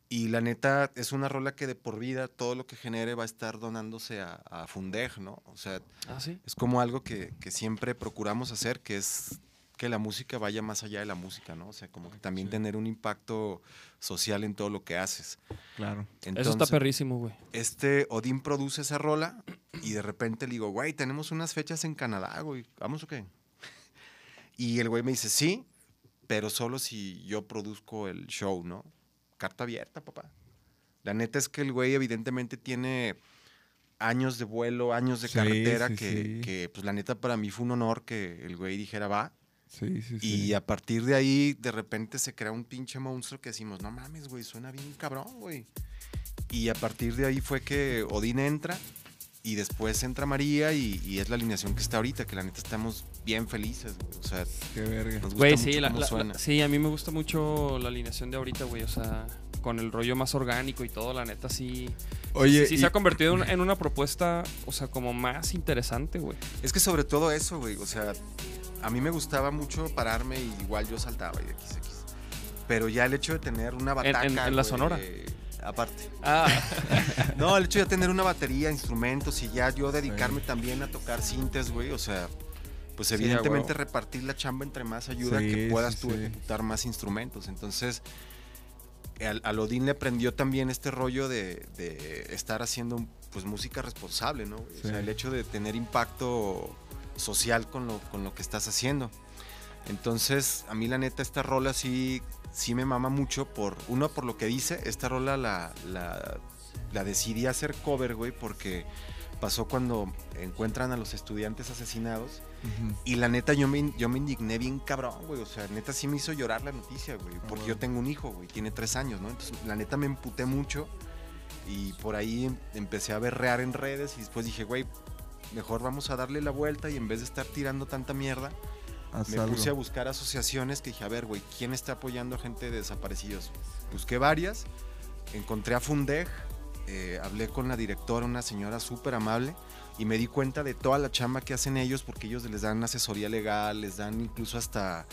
Y la neta, es una rola que de por vida todo lo que genere va a estar donándose a, a Fundeg, ¿no? O sea,
Ah, sí.
es como algo que, que siempre procuramos hacer, que es que la música vaya más allá de la música, ¿no? O sea, como que también
Sí.
tener un impacto social en todo lo que haces.
Claro.
Eso está perrísimo, güey.
este Odín produce esa rola y de repente le digo, güey, tenemos unas fechas en Canadá, güey, ¿vamos o qué? Y el güey me dice, sí, pero solo si yo produzco el show, ¿no? Carta abierta, papá. La neta es que el güey evidentemente tiene años de vuelo, años de
Sí,
carretera,
sí,
que,
sí.
que, pues la neta para mí fue un honor que el güey dijera, va.
Sí, sí, sí.
Y a partir de ahí, de repente se crea un pinche monstruo que decimos, no mames, güey, suena bien cabrón, güey. Y a partir de ahí fue que Odín entra y después entra María y, y es la alineación que está ahorita, que la neta estamos bien felices, güey. O sea,
Qué verga.
nos gusta
Güey,
mucho
sí, la-
cómo
la-
suena.
la- sí, a mí me gusta mucho la alineación de ahorita, güey. O sea, con el rollo más orgánico y todo, la neta sí.
Oye,
sí, sí
y-
se ha convertido en, en una propuesta, o sea, como más interesante, güey.
Es que sobre todo eso, güey. O sea, a mí me gustaba mucho pararme y igual yo saltaba y X, X. Pero ya el hecho de tener una
en-
bataca.
en la
güey,
Sonora.
Aparte.
Ah,
No, el hecho de tener una batería, instrumentos y ya yo dedicarme también a tocar sintes, güey, o sea, pues evidentemente repartir la chamba entre más ayuda
Sí,
que puedas tú ejecutar más instrumentos. Entonces, al, al Odín le aprendió también este rollo de, de estar haciendo pues música responsable, ¿no? O sea, el hecho de tener impacto social con lo, con lo que estás haciendo. Entonces, a mí la neta, esta rola sí, sí me mama mucho por, uno, por lo que dice, esta rola la, la, la decidí hacer cover, güey, porque pasó cuando encuentran a los estudiantes asesinados y la neta yo me, yo me indigné bien cabrón, güey, o sea, neta sí me hizo llorar la noticia, güey, porque yo tengo un hijo, güey, tiene tres años, ¿no? Entonces, la neta me emputé mucho y por ahí em- empecé a berrear en redes y después dije, güey, mejor vamos a darle la vuelta y en vez de estar tirando tanta mierda,
Haz
me
algo.
puse a buscar asociaciones que dije, a ver, güey, ¿quién está apoyando a gente de desaparecidos? Busqué varias, encontré a Fundeg, eh, hablé con la directora, una señora súper amable, y me di cuenta de toda la chamba que hacen ellos, porque ellos les dan asesoría legal, les dan incluso hasta,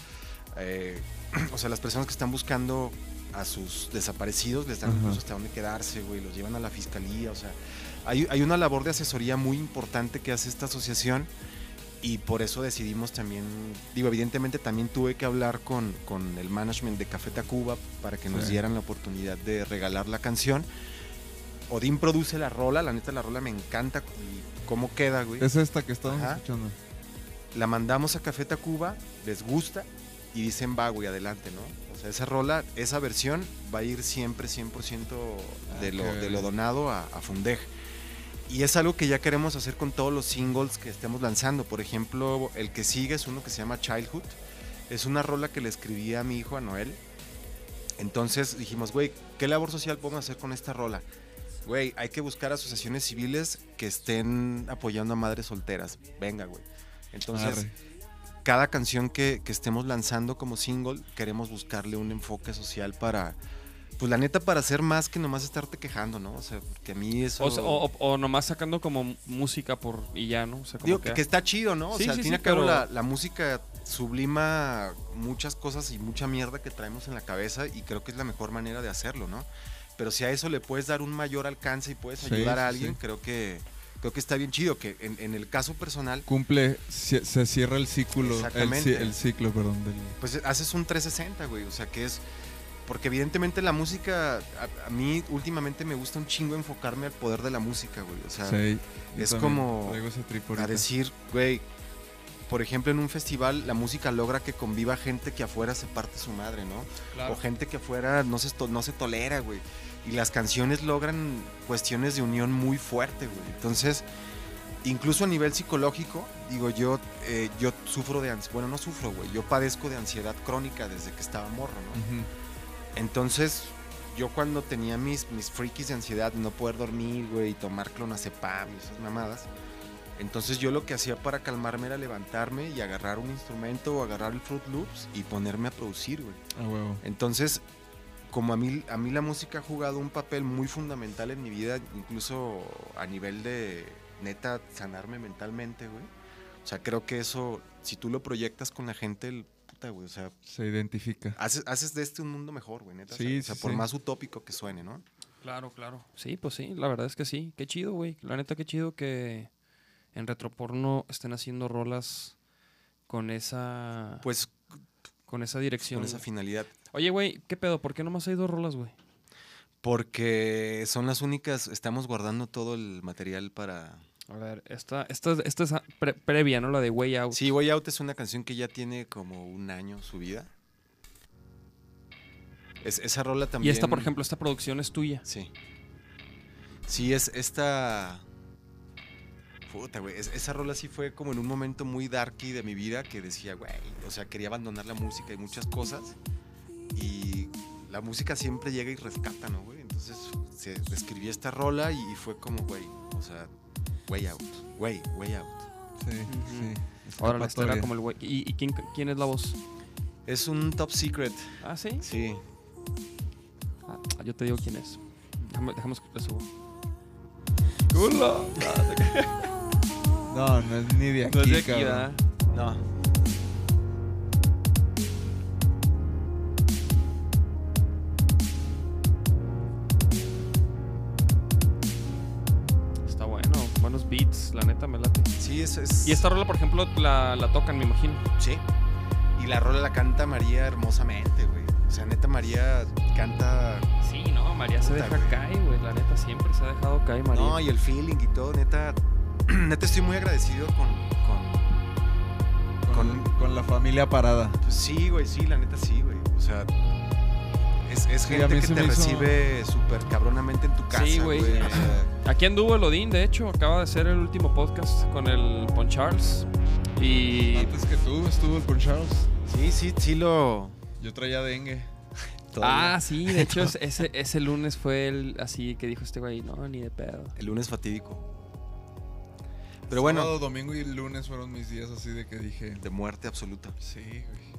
eh, o sea, las personas que están buscando a sus desaparecidos, les dan
Ajá.
incluso hasta dónde quedarse, güey, los llevan a la fiscalía, o sea, hay, hay una labor de asesoría muy importante que hace esta asociación y por eso decidimos también, digo, evidentemente también tuve que hablar con, con el management de Café Tacuba para que nos
Sí.
dieran la oportunidad de regalar la canción. Odín produce la rola, la neta la rola me encanta y cómo queda, güey.
Es esta que estamos
Ajá.
escuchando.
La mandamos a Café Tacuba, les gusta y dicen, va, güey, adelante, ¿no? O sea, esa rola, esa versión va a ir siempre 100% de,
Ah,
lo, de lo donado a, a Fundeg. Y es algo que ya queremos hacer con todos los singles que estemos lanzando. Por ejemplo, el que sigue es uno que se llama Childhood. Es una rola que le escribí a mi hijo, a Noel. Entonces dijimos, güey, ¿qué labor social podemos hacer con esta rola? Güey, hay que buscar asociaciones civiles que estén apoyando a madres solteras. Venga, güey. Entonces,
Arre.
cada canción que, que estemos lanzando como single, queremos buscarle un enfoque social para, pues la neta, para hacer más que nomás estarte quejando, ¿no? O sea, porque a mí eso...
o, sea, o- o- o nomás sacando como música por y ya, ¿no? O sea, como
Digo,
que,
está chido, ¿no? O
Sí,
sea, al
sí,
fin y
sí,
al cabo
pero-
la, la música sublima muchas cosas y mucha mierda que traemos en la cabeza y creo que es la mejor manera de hacerlo, ¿no? Pero si a eso le puedes dar un mayor alcance y puedes
Sí,
ayudar a alguien,
sí.
creo que creo que está bien chido. Que en, en el caso personal,
Cumple, se, se cierra el ciclo. El,
Exactamente.
el ciclo, perdón. Del,
pues haces un 360, güey. O sea, que es. Porque evidentemente la música, a, a mí últimamente me gusta un chingo enfocarme al poder de la música, güey. O sea,
sí,
es como a decir, güey, por ejemplo, en un festival la música logra que conviva gente que afuera se parte su madre, ¿no? O gente que afuera no se, no se tolera, güey. Y las canciones logran cuestiones de unión muy fuerte, güey. Entonces, incluso a nivel psicológico, digo, yo, eh, yo sufro de ansiedad. Bueno, no sufro, güey. Yo padezco de ansiedad crónica desde que estaba morro, ¿no?
Ujú.
Entonces, yo cuando tenía mis, mis freakies de ansiedad, no poder dormir, güey, y tomar clonazepam y esas mamadas, entonces yo lo que hacía para calmarme era levantarme y agarrar un instrumento o agarrar el Fruit Loops y ponerme a producir, güey.
A huevo.
Entonces, como a mí, a mí la música ha jugado un papel muy fundamental en mi vida, incluso a nivel de neta sanarme mentalmente, güey. O sea, creo que eso, si tú lo proyectas con la gente, güey, o sea,
Se identifica.
haces, haces de este un mundo mejor, güey, neta.
Sí,
o sea,
sí,
por
sí.
más utópico que suene, ¿no?
Claro, claro. Sí, pues sí, la verdad es que sí. Qué chido, güey. La neta, qué chido que en Retroporno estén haciendo rolas con esa
Pues
con esa dirección.
con esa finalidad.
Oye, güey, ¿qué pedo? ¿Por qué nomás hay dos rolas, güey?
Porque son las únicas, estamos guardando todo el material para...
A ver, esta, esta, esta es pre- previa, ¿no? La de Way Out.
Sí, Way Out es una canción que ya tiene como un año subida. Es, esa rola
y
también...
esta, por ejemplo, esta producción es tuya.
Sí. Sí, es esta... Puta, güey. es- esa rola sí fue como en un momento muy darky de mi vida que decía, güey, o sea, quería abandonar la música y muchas cosas. Y la música siempre llega y rescata, ¿no, güey? Entonces se escribí esta rola y fue como, güey, o sea, way out, way, way out.
Sí, sí.
Ahora era
Escapatoria.
como el güey. ¿Y, y quién, quién es la voz?
Es un top secret,
Ah, sí.
sí.
Ah, yo te digo quién es. Déjame, dejamos que le subo.
No, no es ni de aquí,
No es de aquí.
No.
Beats, la neta me late.
Sí, es, es...
Y esta rola, por ejemplo, la, la tocan, me imagino.
Sí. Y la rola la canta María hermosamente, güey. O sea, neta, María canta...
Sí, no, María se deja
güey.
caer, güey. La neta siempre se ha dejado caer, María.
No, y el feeling y todo, neta... neta, estoy muy agradecido con... con
Con, con la familia parada.
pues sí, güey, sí, la neta sí, güey. O sea... Es, es
Sí,
gente que te
hizo-
recibe súper cabronamente en tu casa,
Sí,
güey.
Aquí anduvo el Odín, de hecho, acaba de hacer el último podcast con el Pon Charles. Y
Antes que tú estuvo el con Charles.
sí, sí, sí lo...
Yo traía dengue.
todavía.
Ah, sí, de hecho es- ese, ese lunes fue el así que dijo este güey, no, ni de pedo.
El lunes fatídico. Pero bueno,
Sábado, domingo y lunes fueron mis días así de que dije.
de muerte absoluta.
Sí,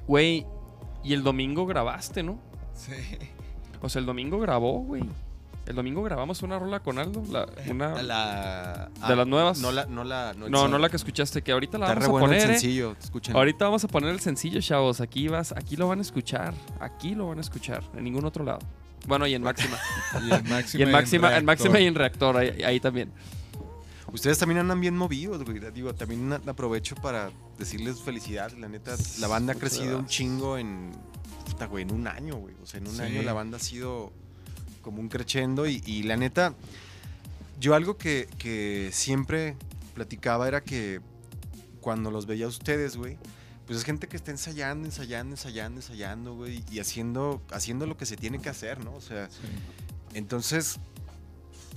güey.
Güey, y el domingo grabaste, ¿no?
Sí.
O sea, el domingo grabó, güey. El domingo grabamos una rola con Aldo, la, una...
La,
¿De las nuevas?
No la, no la, no, el
no, no
single.
la que escuchaste, que ahorita la
Está
vamos
re
a
bueno
poner, ¿eh?
sencillo.
Ahorita vamos a poner el sencillo, chavos. Aquí vas, aquí lo van a escuchar. Aquí lo van a escuchar. En ningún otro lado. Bueno, y en máxima.
Y en máxima.
y en máxima, en máxima y en reactor, ahí, ahí también.
Ustedes también andan bien movidos, güey. Digo, también aprovecho para decirles felicidades. La neta, la banda ha crecido un chingo en, puta, güey, en un año, güey. O sea, en un
Sí.
año la banda ha sido como un crescendo y, y la neta, yo algo que, que siempre platicaba era que cuando los veía a ustedes, güey, pues es gente que está ensayando, ensayando, ensayando, ensayando, güey, y haciendo, haciendo lo que se tiene que hacer, ¿no? O sea,
Sí.
entonces,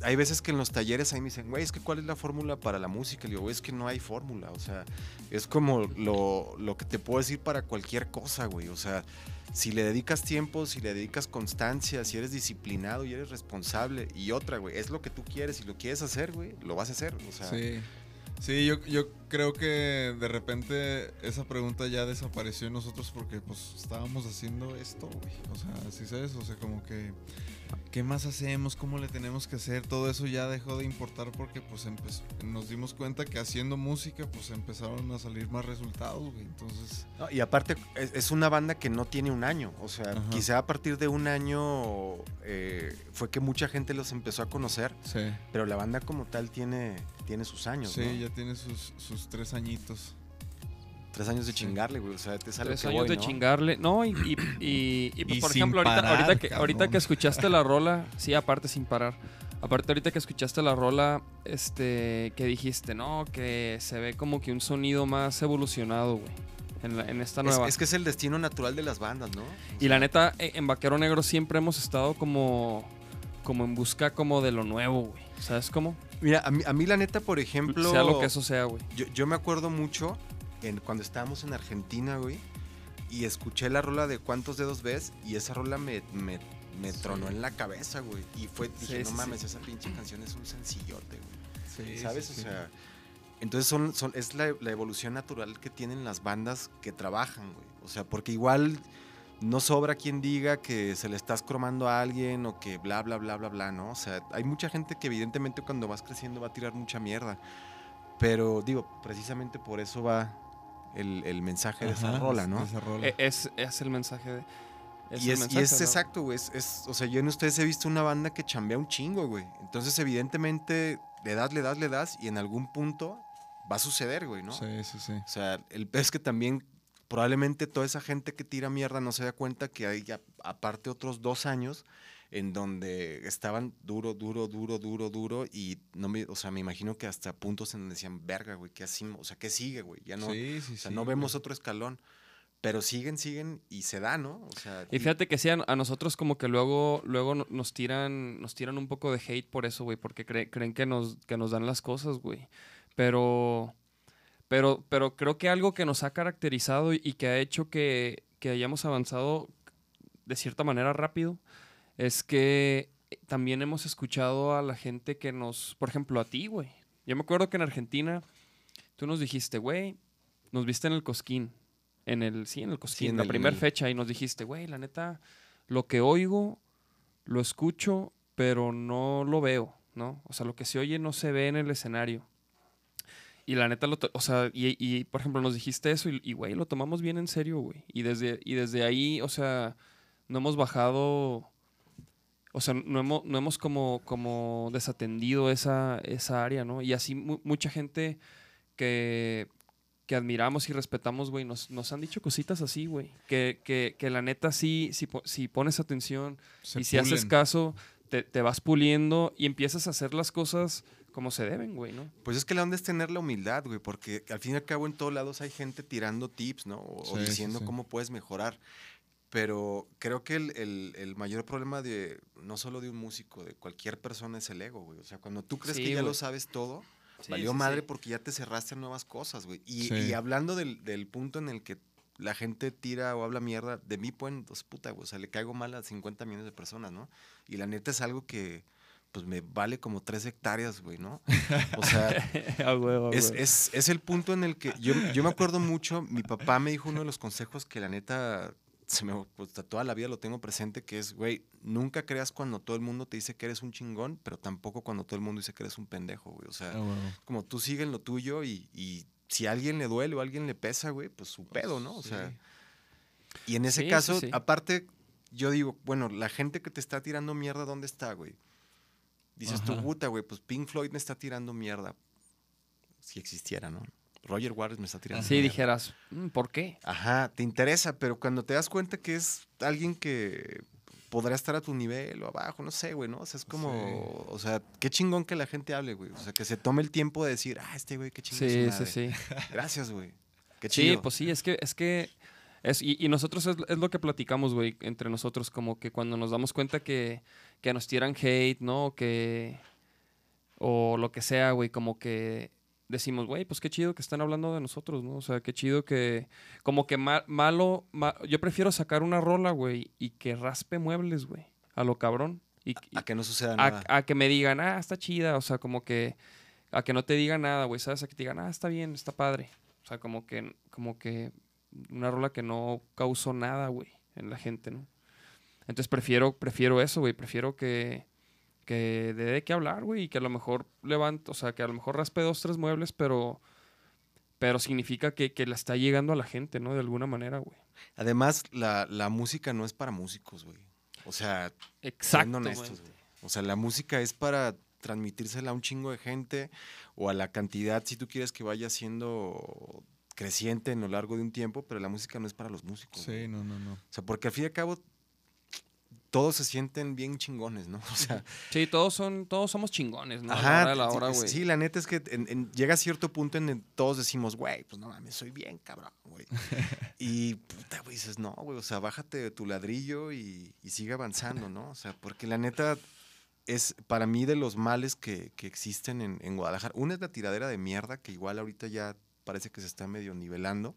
hay veces que en los talleres ahí me dicen, güey, es que cuál es la fórmula para la música. Y digo, güey, es que no hay fórmula. O sea, es como lo, lo que te puedo decir para cualquier cosa, güey. O sea, si le dedicas tiempo, si le dedicas constancia, si eres disciplinado y eres responsable. Y otra, güey, es lo que tú quieres y lo quieres hacer, güey, lo vas a hacer. O sea,
Sí. Sí, yo, yo creo que de repente esa pregunta ya desapareció en nosotros porque pues estábamos haciendo esto, güey. O sea, ¿sí sabes? O sea, como que ¿qué más hacemos? ¿Cómo le tenemos que hacer? Todo eso ya dejó de importar porque pues empe- nos dimos cuenta que haciendo música pues empezaron a salir más resultados, güey. Entonces,
No, y aparte es, es una banda que no tiene un año, o sea,
Ajá.
quizá a partir de un año eh, fue que mucha gente los empezó a conocer,
sí.
pero la banda como tal tiene, tiene sus años,
Sí,
¿no?
ya tiene sus, sus tres añitos.
Tres años de chingarle, güey, o sea, te sale
Tres
que
años
voy,
de
¿no?
chingarle. No, y, y, y- y, pues, por
sin
ejemplo, ahorita,
parar,
ahorita, que, ahorita que escuchaste la rola, sí, aparte sin parar. Aparte, ahorita que escuchaste la rola, este, que dijiste, no, que se ve como que un sonido más evolucionado, güey, en, la- en esta
Es,
nueva.
es que es el destino natural de las bandas, ¿no?
Y la neta, e- en Vaquero Negro siempre hemos estado como, como en busca como de lo nuevo, güey. ¿Sabes cómo?
Mira, a mí, a mí la neta, por ejemplo...
Sea lo que eso sea, güey.
Yo, yo me acuerdo mucho en, cuando estábamos en Argentina, güey, y escuché la rola de ¿Cuántos dedos ves? Y esa rola me, me, me tronó en la cabeza, güey. Y fue, dije,
Sí,
no
sí,
mames, esa pinche canción es un sencillote, güey.
Sí,
¿Sabes? O sea, entonces son, son, es la, la evolución natural que tienen las bandas que trabajan, güey. O sea, porque igual no sobra quien diga que se le estás cromando a alguien o que bla, bla, bla, bla, bla, ¿no? O sea, hay mucha gente que evidentemente cuando vas creciendo va a tirar mucha mierda. Pero digo, precisamente por eso va el, el mensaje de esa rola, ¿no?
esa rola.
E- Es, es el mensaje de.
y
el
es, y es
¿no?
exacto, güey. Es, es- o sea, yo en ustedes he visto una banda que chambea un chingo, güey. Entonces, evidentemente, le das, le das, le das, y en algún punto va a suceder, güey, ¿no?
Sí, sí, sí.
O sea, el es que también probablemente toda esa gente que tira mierda no se da cuenta que hay ya, aparte otros dos años en donde estaban duro, duro, duro, duro, duro y no me, o sea, me imagino que hasta puntos en donde decían, verga, güey, ¿qué hacemos? O sea, ¿qué sigue, güey? Ya no,
sí, sí,
o sea,
sí,
no
güey.
vemos otro escalón. Pero siguen, siguen y se da, ¿no? O sea,
Y fíjate que sí, a, nosotros como que luego, luego no- nos tiran, nos tiran un poco de hate por eso, güey, porque cre- creen que nos, que nos dan las cosas, güey. Pero, pero, pero creo que algo que nos ha caracterizado y, que ha hecho que, que hayamos avanzado de cierta manera rápido es que también hemos escuchado a la gente que nos, por ejemplo, a ti, güey. Yo me acuerdo que en Argentina tú nos dijiste, güey, nos viste en el Cosquín. En el, sí, en el Cosquín,
en
la primera fecha, y nos dijiste, güey, la neta, lo que oigo, lo escucho, pero no lo veo, ¿no? O sea, lo que se oye no se ve en el escenario. Y la neta, lo o sea, y, y, por ejemplo, nos dijiste eso y, güey, lo tomamos bien en serio, güey. Y desde, y desde ahí, o sea, no hemos bajado, o sea, no hemos, no hemos como, como desatendido esa, esa área, ¿no? Y así mu- mucha gente que, que admiramos y respetamos, güey, nos, nos han dicho cositas así, güey. Que, que, que la neta sí, si, si pones atención
Se
y si haces caso, te, te vas puliendo y empiezas a hacer las cosas como se deben, güey, ¿no?
Pues es que la onda es tener la humildad, güey, porque al fin y al cabo en todos lados hay gente tirando tips, ¿no? O,
Sí,
diciendo
sí.
cómo puedes mejorar. Pero creo que el, el- el mayor problema de, no solo de un músico, de cualquier persona es el ego, güey. O sea, cuando tú crees
Sí,
que ya lo sabes todo,
Sí,
valió
sí,
madre
sí.
porque ya te cerraste a nuevas cosas, güey. Y,
Sí.
y hablando del, del punto en el que la gente tira o habla mierda, de mí pueden, pues puta, güey, o sea, le caigo mal a 50 millones de personas, ¿no? Y la neta es algo que, pues me vale como tres hectáreas, güey, ¿no? O sea,
A huevo, a
es,
huevo.
es, es el punto en el que yo, yo me acuerdo mucho, mi papá me dijo uno de los consejos que la neta, se me, pues, toda la vida lo tengo presente, que es, güey, nunca creas cuando todo el mundo te dice que eres un chingón, pero tampoco cuando todo el mundo dice que eres un pendejo, güey. O sea,
huevo.
como tú sigue en lo tuyo y, y si a alguien le duele o a alguien le pesa, güey, pues su pedo, ¿no? O sea, y en ese
sí,
caso,
sí.
aparte, yo digo, bueno, la gente que te está tirando mierda, ¿dónde está, güey? Dices tú,
Ajá.
puta, güey, pues Pink Floyd me está tirando mierda. Si existiera, ¿no? Roger Waters me está tirando
Sí,
mierda.
dijeras, "Mm, ¿por qué?
Ajá, te interesa, pero cuando te das cuenta que es alguien que podrá estar a tu nivel o abajo, no sé, güey, ¿no? O sea, es como, o sea, qué chingón que la gente hable, güey. O sea, que se tome el tiempo de decir, ah, este güey, qué chingón.
Sí, sí, sí.
Gracias, güey. Qué
Sí,
chido.
pues sí, es que, es que, es, y, y nosotros es, es lo que platicamos, güey, entre nosotros, como que cuando nos damos cuenta que, que nos tiran hate, ¿no? Que, o lo que sea, güey, como que decimos, güey, pues qué chido que están hablando de nosotros, ¿no? O sea, qué chido que, como que ma- malo, ma- yo prefiero sacar una rola, güey, y que raspe muebles, güey, a lo cabrón. Y, y-
A que no suceda
a,
nada.
a que me digan, ah, está chida, o sea, como que a que no te digan nada, güey, ¿sabes? A que te digan, ah, está bien, está padre. O sea, como que, como que una rola que no causó nada, güey, en la gente, ¿no? Entonces prefiero, prefiero eso, güey, prefiero que, que dé de qué hablar, güey, y que a lo mejor levante, o sea, que a lo mejor raspe dos, tres muebles, pero, pero significa que, que la está llegando a la gente, ¿no? De alguna manera, güey.
Además, la, la música no es para músicos, güey. O sea, siendo honestos, güey. O sea, la música es para transmitírsela a un chingo de gente o a la cantidad, si tú quieres que vaya siendo creciente en lo largo de un tiempo, pero la música no es para los músicos. güey.
Sí, no, no, no.
O sea, porque al fin y al cabo, todos se sienten bien chingones, ¿no? O sea,
Sí, todos son, todos somos chingones, ¿no? a la
Ajá,
hora de la
sí,
hora, güey.
Sí, la neta es que en- en- llega a cierto punto en el todos decimos, güey, pues no mames, soy bien cabrón, güey. y puta, güey, dices, no, güey, o sea, bájate de tu ladrillo y, y sigue avanzando, ¿no? O sea, porque la neta es para mí de los males que, que existen en, en Guadalajara. Una es la tiradera de mierda, que igual ahorita ya parece que se está medio nivelando.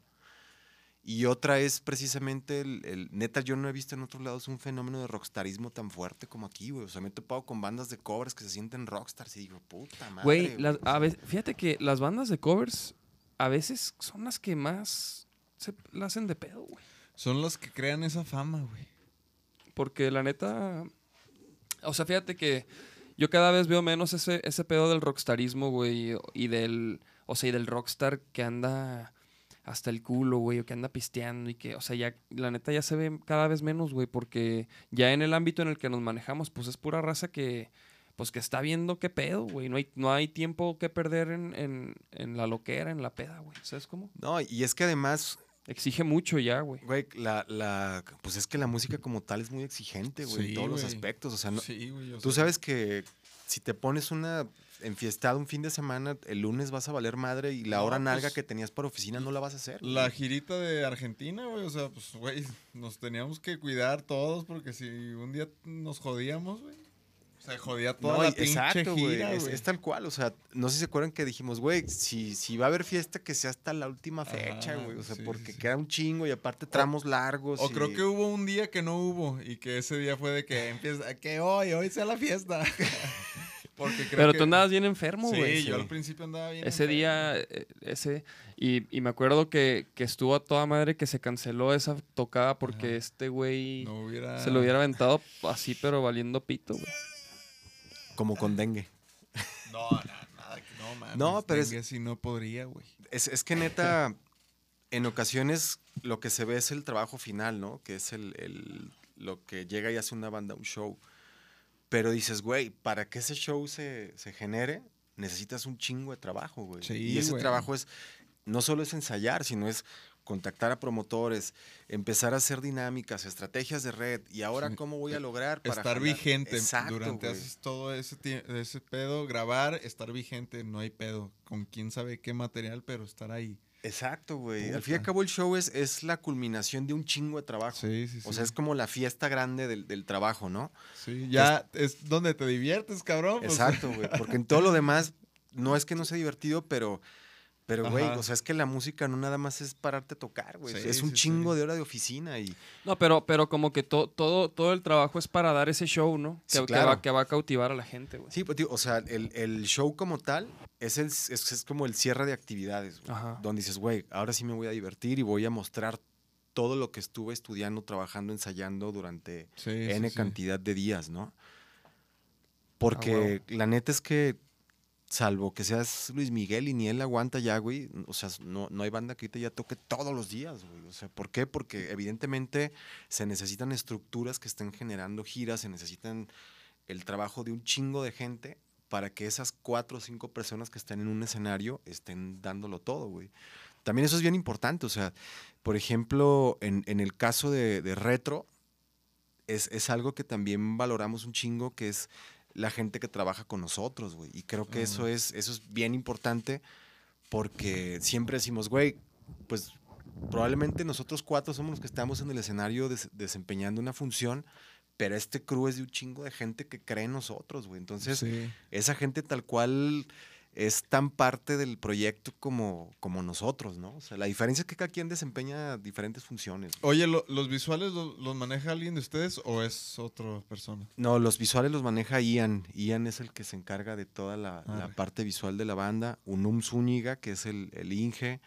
Y otra es precisamente el, el- neta, yo no he visto en otros lados un fenómeno de rockstarismo tan fuerte como aquí, güey. O sea, me he topado con bandas de covers que se sienten rockstars y digo, puta madre.
Güey, las- a veces, fíjate que las bandas de covers a veces son las que más se la hacen de pedo, güey.
Son los que crean esa fama, güey.
Porque la neta. O sea, fíjate que yo cada vez veo menos ese, ese pedo del rockstarismo, güey. Y del. O sea, y del rockstar que anda hasta el culo, güey. O que anda pisteando. Y que, o sea, ya. La neta ya se ve cada vez menos, güey. Porque ya en el ámbito en el que nos manejamos, pues es pura raza que. Pues que está viendo qué pedo, güey. No hay, no hay tiempo que perder en, en, en la loquera, en la peda, güey. ¿Sabes cómo?
No, y es que además,
Exige mucho ya, güey.
güey, la, la, pues es que la música como tal es muy exigente, güey,
Sí,
en todos los aspectos. O sea, no-
sí, güey. o
tú
sea,
sabes que si te pones una enfiestada un fin de semana, el lunes vas a valer madre y la
No,
hora nalga
pues,
que tenías para oficina no la vas a hacer.
La
güey.
girita de Argentina, güey, o sea, pues, güey, nos teníamos que cuidar todos porque si un día nos jodíamos, güey, se jodía toda
No,
la pinche
exacto, güey.
gira,
Es, tal cual. O sea, no sé si se acuerdan que dijimos, güey, si, si va a haber fiesta, que sea hasta la última fecha, güey. O sea,
sí,
porque
sí,
queda un chingo y aparte tramos largos.
O
y-
creo que hubo un día que no hubo y que ese día fue de que empieza, que hoy, hoy sea la fiesta. porque creo
Pero
que-
tú andabas bien enfermo,
Sí,
güey.
yo al principio andaba bien.
Ese
enfermo.
día, eh, ese, y, y me acuerdo que, que estuvo a toda madre que se canceló esa tocada porque
Ajá.
este güey
No hubiera.
se lo hubiera aventado así, pero valiendo pito, güey.
Como con dengue.
No, no, nada, que no, mames.
No, pero es-
dengue sí no podría, güey.
Es, es que neta, en ocasiones lo que se ve es el trabajo final, ¿no? Que es el, el- lo que llega y hace una banda, un show. Pero dices, güey, para que ese show se, se genere, necesitas un chingo de trabajo, güey.
Sí,
y ese
güey.
trabajo es, no solo es ensayar, sino es contactar a promotores, empezar a hacer dinámicas, estrategias de red. Y ahora. ¿cómo voy a lograr para
estar
jalar?
vigente
Exacto,
durante haces todo ese, ese pedo, grabar, estar vigente, no hay pedo. Con quién sabe qué material, pero estar ahí.
Exacto, güey. Al fin y al cabo, el show es, es la culminación de un chingo de trabajo.
Sí, sí, sí.
O sea, es como la fiesta grande del, del trabajo, ¿no?
Sí, ya es donde te diviertes, cabrón. pues.
Exacto, güey. Porque en todo lo demás, no es que no sea divertido, pero, pero, güey, o sea, es que la música no nada más es pararte a tocar, güey.
Sí,
es un
sí,
chingo
sí.
de hora de oficina y
No, pero, pero como que to- todo, todo el trabajo es para dar ese show, ¿no? Que,
Sí,
que
claro.
va, que va a cautivar a la gente, güey.
sí, pues, tío, o sea, el, el show como tal es, el, es, es como el cierre de actividades, güey,
Ajá.
donde dices, güey, ahora sí me voy a divertir y voy a mostrar todo lo que estuve estudiando, trabajando, ensayando durante
Sí,
N
sí, sí.
cantidad de días, ¿no?
huevo.
Porque la neta es que, salvo que seas Luis Miguel y ni él aguanta ya, güey, o sea, no, no hay banda que ahorita ya toque todos los días, güey. O sea, ¿por qué? Porque evidentemente se necesitan estructuras que estén generando giras, se necesitan el trabajo de un chingo de gente para que esas cuatro o cinco personas que estén en un escenario estén dándolo todo, güey. También eso es bien importante, o sea, por ejemplo, en, en el caso de, de Retro, es, es algo que también valoramos un chingo, que es la gente que trabaja con nosotros, güey. Y creo que eso es, eso es bien importante porque siempre decimos, güey, pues probablemente nosotros cuatro somos los que estamos en el escenario des- desempeñando una función, pero este crew es de un chingo de gente que cree en nosotros, güey. Entonces,
Sí.
esa gente tal cual es tan parte del proyecto como, como nosotros, ¿no? O sea, la diferencia es que cada quien desempeña diferentes funciones.
Oye, ¿lo- ¿los visuales lo- los maneja alguien de ustedes o es otra persona?
No, los visuales los maneja Ian. Ian es el que se encarga de toda la, la parte visual de la banda. Unum Zúñiga, que es el, el Inge.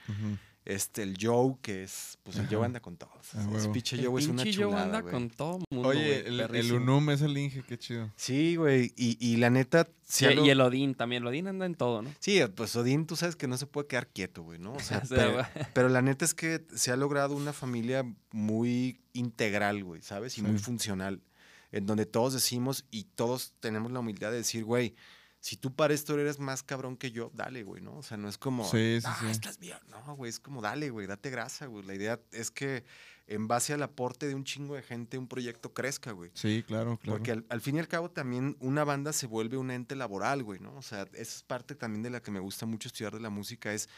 Este, el Joe, que es, pues el
Ajá.
Joe anda con todos.
A
Ese
huevo.
pinche
El
Joe es una
pinche Joe
chulada,
anda
güey.
con todo mundo,
Oye,
güey,
el. Unum es el Inge, qué chido.
Sí, güey. Y, y la neta, se ha
Y, y el Odín también. El Odín anda en todo, ¿no?
Sí, pues Odín, tú sabes que no se puede quedar quieto, güey, ¿no? O sea, pero, pero la neta es que se ha logrado una familia muy integral, güey, ¿sabes? Y muy funcional, en donde todos decimos y todos tenemos la humildad de decir, güey, si tú para esto eres más cabrón que yo, dale, güey, ¿no? O sea, no es como,
Sí, sí,
ah,
sí.
estás bien. No, güey, es como, dale, güey, date grasa, güey. La idea es que en base al aporte de un chingo de gente, un proyecto crezca, güey.
Sí, claro, claro.
Porque al, al fin y al cabo también una banda se vuelve un ente laboral, güey, ¿no? O sea, esa es parte también de la que me gusta mucho estudiar de la música, es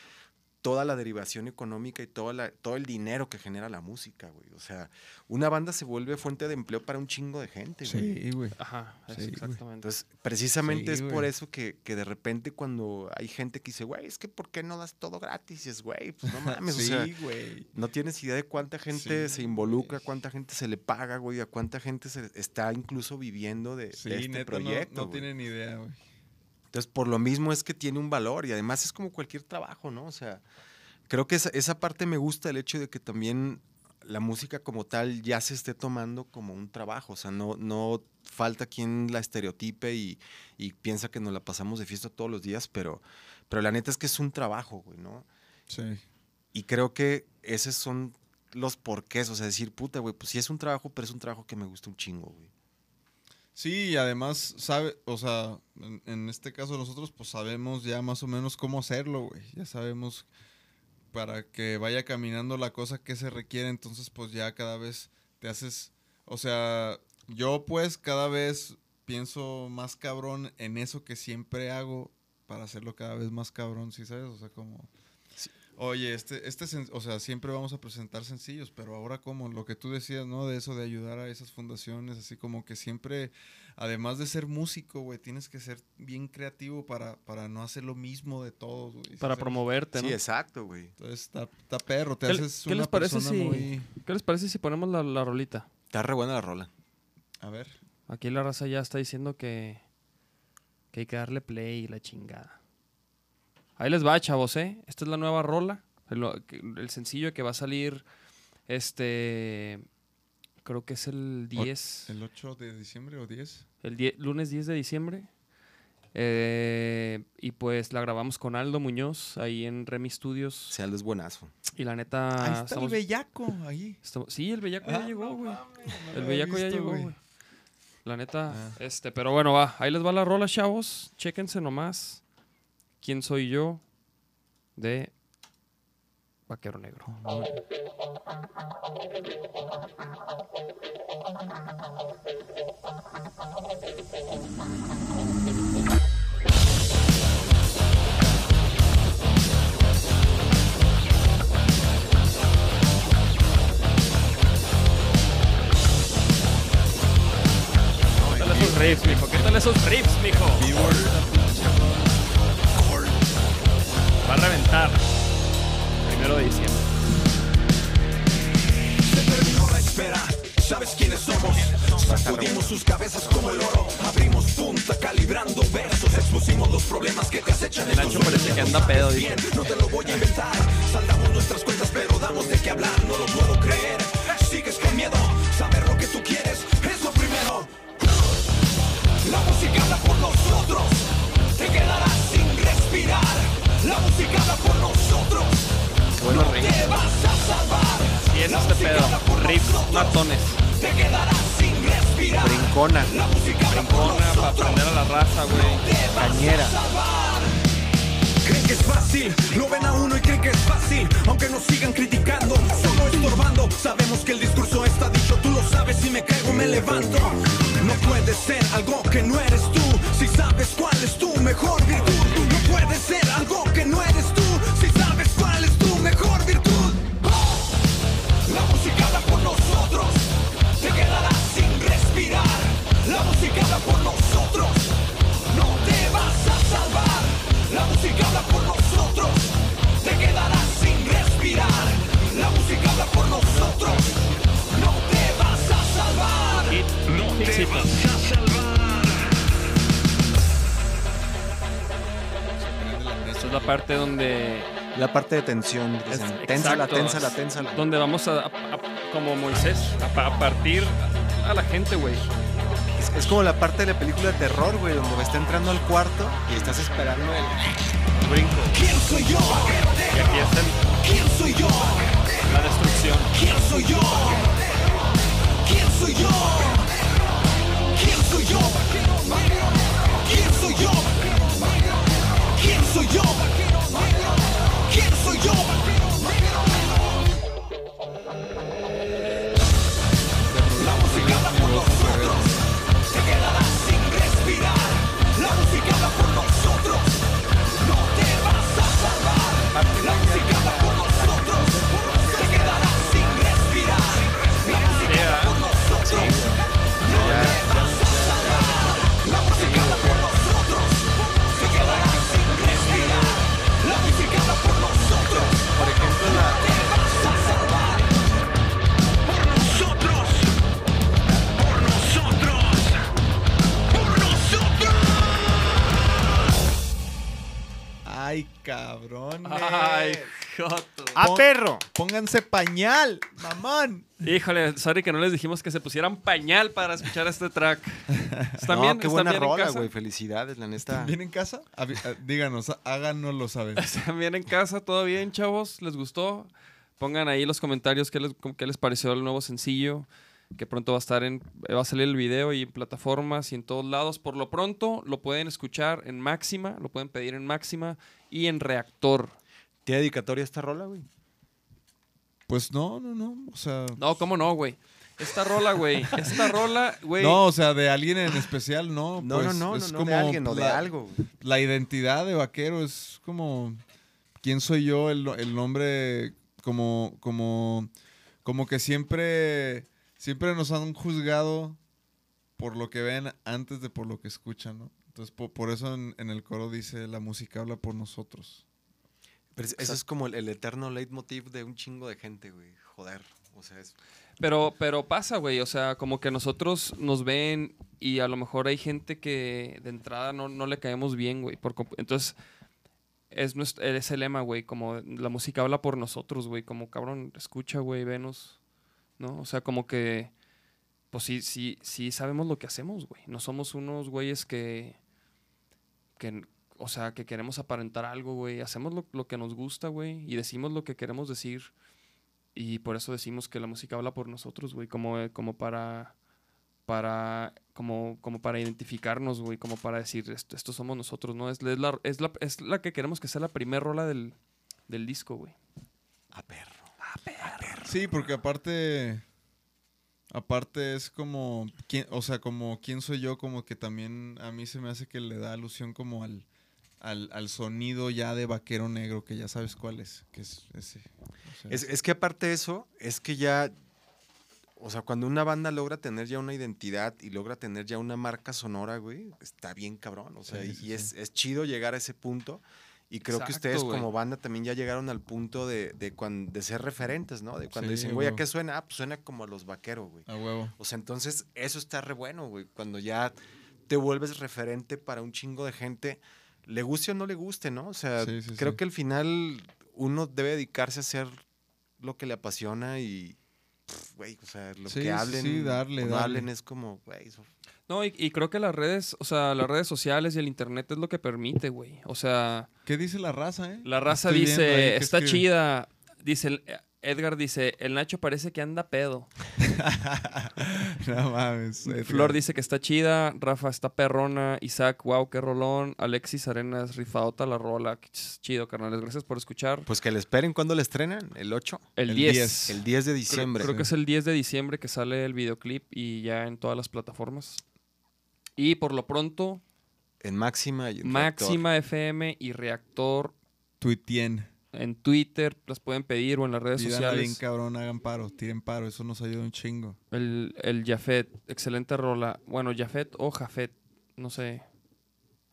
toda la derivación económica y toda la, todo el dinero que genera la música, güey. O sea, una banda se vuelve fuente de empleo para un chingo de gente, güey.
Sí, güey.
Ajá,
Sí,
exactamente.
Entonces, precisamente
Sí,
es por eso que, que de repente cuando hay gente que dice, güey, es que ¿por qué no das todo gratis? Y es, güey, pues no mames, o sea,
Sí, güey.
no tienes idea de cuánta gente
Sí,
se involucra, cuánta gente se le paga, güey, a cuánta gente se está incluso viviendo de, de
Sí,
este
neta, no-
proyecto.
no,
güey.
tienen idea, güey.
Entonces, por lo mismo es que tiene un valor y además es como cualquier trabajo, ¿no? O sea, creo que esa, esa parte me gusta, el hecho de que también la música como tal ya se esté tomando como un trabajo. O sea, no, no falta quien la estereotipe y, y piensa que nos la pasamos de fiesta todos los días, pero, pero la neta es que es un trabajo, güey, ¿no?
Sí.
Y creo que esos son los porqués, o sea, decir, puta, güey, pues sí es un trabajo, pero es un trabajo que me gusta un chingo, güey.
Sí, y además, sabe, o sea, en, en este caso nosotros pues sabemos ya más o menos cómo hacerlo, güey. Ya sabemos para que vaya caminando la cosa que se requiere, entonces pues ya cada vez te haces, o sea, yo pues cada vez pienso más cabrón en eso que siempre hago para hacerlo cada vez más cabrón, ¿sí sabes? O sea, como... Oye, este, este, o sea, siempre vamos a presentar sencillos, pero ahora como lo que tú decías, ¿no? De eso de ayudar a esas fundaciones, así como que siempre, además de ser músico, güey, tienes que ser bien creativo para, para no hacer lo mismo de todos, güey. ¿sí
Para
sabes?
promoverte, ¿no?
Sí, exacto, güey.
Entonces está, está perro, te
¿Qué,
haces
qué
una
les parece
persona
si,
muy...
¿Qué les parece si ponemos la, la rolita?
Está re buena la rola.
A ver.
Aquí la raza ya está diciendo que, que hay que darle play y la chingada. Ahí les va, chavos, ¿eh? Esta es la nueva rola. El, sencillo que va a salir, este... Creo que es el 10.
¿El 8 de diciembre o 10?
El lunes 10 de diciembre. Eh, y pues la grabamos con Aldo Muñoz ahí en Remy Studios.
O sea, es buenazo.
Y la neta.
ahí está
estamos-
el bellaco, ahí.
estamos- sí, el bellaco ya llegó, güey.
no
el bellaco ya llegó,
güey.
güey. La neta,
Ah.
este, pero bueno, va. Ahí les va la rola, chavos. Chéquense nomás. ¿Quién soy yo? De Vaquero Negro. ¿Qué tal esos riffs, mijo? ¿Qué tal esos riffs, mijo? Va a reventar. Primero de diciembre.
¿Sabes quiénes somos? Sacudimos sus cabezas como el oro. Abrimos punta calibrando versos. Expusimos los problemas que te acechan en
El ancho parece que anda pedo, dice.
No te lo voy a inventar. Saldamos nuestras cuentas, pero damos de qué hablar. No lo puedo creer.
Tensión.
Es-
ténsala,
es
ténsala.
Donde vamos a, a- a- como Moisés, a, a partir a la gente, güey.
Es, es como la parte de la película de terror, güey, donde está entrando al cuarto y estás esperando el brinco.
¿Quién soy yo?
Y aquí está el-
¿Quién soy yo?
la destrucción.
¿Quién soy yo? ¿Quién soy yo? ¿Quién soy yo? ¿Quién soy yo?
Cabrón.
Ay, joto.
¡Ah,
Pon-
perro!
Pónganse pañal, mamón.
Híjole, sorry que no les dijimos que se pusieran pañal para escuchar este track. ¿Están
No,
bien?
qué
¿Están
buena
bien en
rola,
casa?
güey. Felicidades, la neta.
¿Bien en casa? Avi- ah, Díganos, háganoslo saber.
¿Están bien en casa? ¿Todo bien, chavos? ¿Les gustó? Pongan ahí los comentarios qué les, qué les pareció el nuevo sencillo. Que pronto va a estar en. Va a salir el video y en plataformas y en todos lados. Por lo pronto lo pueden escuchar en máxima, lo pueden pedir en máxima y en reactor.
¿Tiene dedicatoria esta rola, güey?
Pues no, no, no. O sea.
No, ¿cómo no, güey? Esta rola, güey. Esta rola, güey.
No, o sea, de alguien en especial, no.
No,
pues,
no, no,
es
no, no,
como
de alguien o de algo. güey.
La identidad de vaquero es como. ¿Quién soy yo? El, el nombre. Como. Como. Como que siempre. Siempre nos han juzgado por lo que ven antes de por lo que escuchan, ¿no? Entonces, po- por, eso en, en el coro dice la música habla por nosotros.
Pero es- eso es como el, el eterno leitmotiv de un chingo de gente, güey. Joder. O sea, es.
Pero, pero pasa, güey. O sea, como que nosotros nos ven y a lo mejor hay gente que de entrada no, no le caemos bien, güey. por Entonces, es, nuestro, es el lema, güey. Como la música habla por nosotros, güey. Como cabrón, escucha, güey, venos. ¿No? O sea, como que. Pues sí, sí, sí sabemos lo que hacemos, güey. No somos unos güeyes que. que o sea, que queremos aparentar algo, güey. Hacemos lo, lo que nos gusta, güey. Y decimos lo que queremos decir. Y por eso decimos que la música habla por nosotros, güey, como, como para para como, como para identificarnos, güey, como para decir esto, esto somos nosotros, ¿no? Es, es, la, es, la, es la que queremos que sea la primer rola del, del disco, güey.
A perro.
Sí, porque aparte. Aparte es como. ¿quién- o sea, como quién soy yo, como que también a mí se me hace que le da alusión como al. Al, al sonido ya de vaquero negro, que ya sabes cuál es. Que es ese. o sea,
Es, es que aparte de eso, es que ya. O sea, cuando una banda logra tener ya una identidad y logra tener ya una marca sonora, güey, está bien cabrón. O sea,
Sí,
y
sí,
es, es chido llegar a ese punto. Y creo que ustedes como banda también ya llegaron al punto de, de, cuan- de ser referentes, ¿no? De cuando
Sí,
dicen, güey, ¿a qué suena? Ah, pues suena como a los vaqueros, güey.
A huevo.
O sea, entonces eso está re bueno, güey. Cuando ya te vuelves referente para un chingo de gente, le guste o no le guste, ¿no? O sea,
Sí, sí,
creo que al final uno debe dedicarse a hacer lo que le apasiona y, güey, o sea, lo
Sí,
que hablen,
sí, darle,
o no
darle.
hablen es como, güey,
No, y, y creo que las redes, o sea, las redes sociales y el internet es lo que permite, güey. O sea,
¿Qué dice la raza, eh?
la raza
Estoy
dice, está
escribe.
chida. Dice, el- Edgar dice, el Nacho parece que anda pedo.
no mames. Edgar.
Flor dice que está chida, Rafa está perrona, Isaac, wow, qué rolón, Alexis Arenas, rifaota la rola, Qué chido, carnales, gracias por escuchar.
Pues que le esperen cuando le estrenan, el 8,
El,
el
10.
10.
el 10 de diciembre.
Creo, que es el 10 de diciembre que sale el videoclip y ya en todas las plataformas. Y por lo pronto,
En Máxima y en Reactor.
Máxima FM y Reactor
Tuitien.
En Twitter, las pueden pedir o en las redes
bien
sociales.
cabrón, hagan paro, tiren paro, eso nos ayuda un chingo.
El, el Jafet, excelente rola. Bueno, Jafet o Jafet, no sé.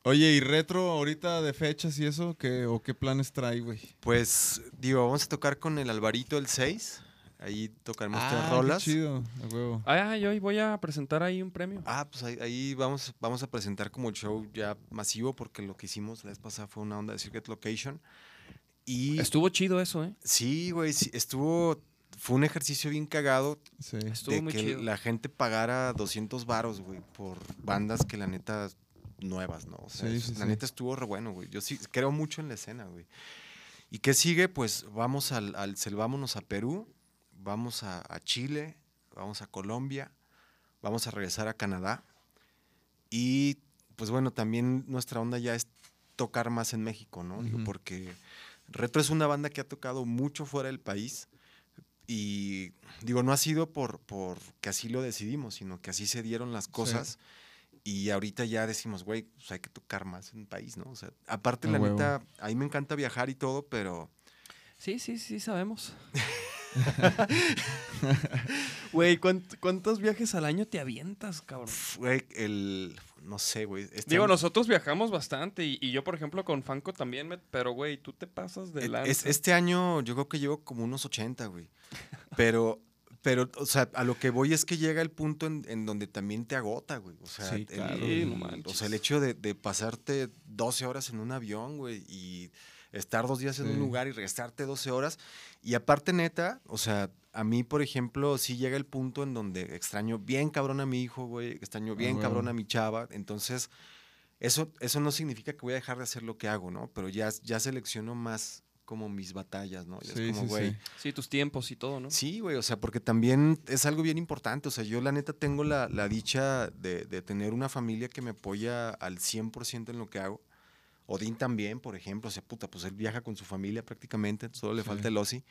Oye, ¿y retro ahorita de fechas y eso? ¿Qué, ¿O qué planes trae, güey?
Pues, digo, vamos a tocar con el Alvarito el 6. Ahí tocaremos tres
qué
rolas.
chido, a huevo.
Ah, yo hoy voy a presentar ahí un premio.
Ah, pues ahí, ahí vamos, vamos a presentar como el show ya masivo, porque lo que hicimos la vez pasada fue una onda de Circuit Location. Y
Estuvo chido eso, ¿eh?
sí, güey, sí, estuvo, fue un ejercicio bien cagado
Sí.
Estuvo
de
muy
que
chido.
la gente pagara 200 varos, güey, por bandas que la neta nuevas, ¿no? O sea,
Sí, sí,
la
sí.
neta estuvo re bueno, güey. Yo sí creo mucho en la escena, güey. ¿Y qué sigue? Pues vamos al, al Selvámonos a Perú, vamos a, a Chile, vamos a Colombia, vamos a regresar a Canadá. Y pues bueno, también nuestra onda ya es tocar más en México, ¿no? Digo, porque Retro es una banda que ha tocado mucho fuera del país. Y digo, no ha sido por, por que así lo decidimos, sino que así se dieron las cosas. Y ahorita ya decimos, güey, pues hay que tocar más en el país, ¿no? O sea, aparte, la
huevo.
neta, a mí me encanta viajar y todo, pero
Sí, sí, sí, sabemos. Güey, ¿cuánt- ¿cuántos viajes al año te avientas, cabrón?
fue el. No sé, güey. este
Digo,
año-
nosotros viajamos bastante y, y yo, por ejemplo, con Fanco también, me- pero, güey, tú te pasas de
e-
lanza.
es- este año yo creo que llevo como unos 80, güey. Pero, pero, o sea, a lo que voy es que llega el punto en, en donde también te agota, güey. O sea,
Sí,
el-
claro.
Sí, no
el-
manches.
o sea, el hecho de, de pasarte 12 horas en un avión, güey, y estar dos días en un
Sí.
lugar y regresarte 12 horas. Y aparte, neta, o sea, a mí, por ejemplo, sí llega el punto en donde extraño bien cabrón a mi hijo, güey, extraño bien
huevo.
cabrón a mi chava. Entonces, eso, eso no significa que voy a dejar de hacer lo que hago, ¿no? Pero ya, ya selecciono más como mis batallas, ¿no? Ya
Sí,
es como,
sí, sí.
Sí, tus tiempos y todo, ¿no?
Sí, güey, o sea, porque también es algo bien importante. O sea, yo la neta tengo la, la dicha de, de tener una familia que me apoya al 100% en lo que hago. Odín también, por ejemplo, o sea, puta, pues él viaja con su familia prácticamente, solo le falta el Osi.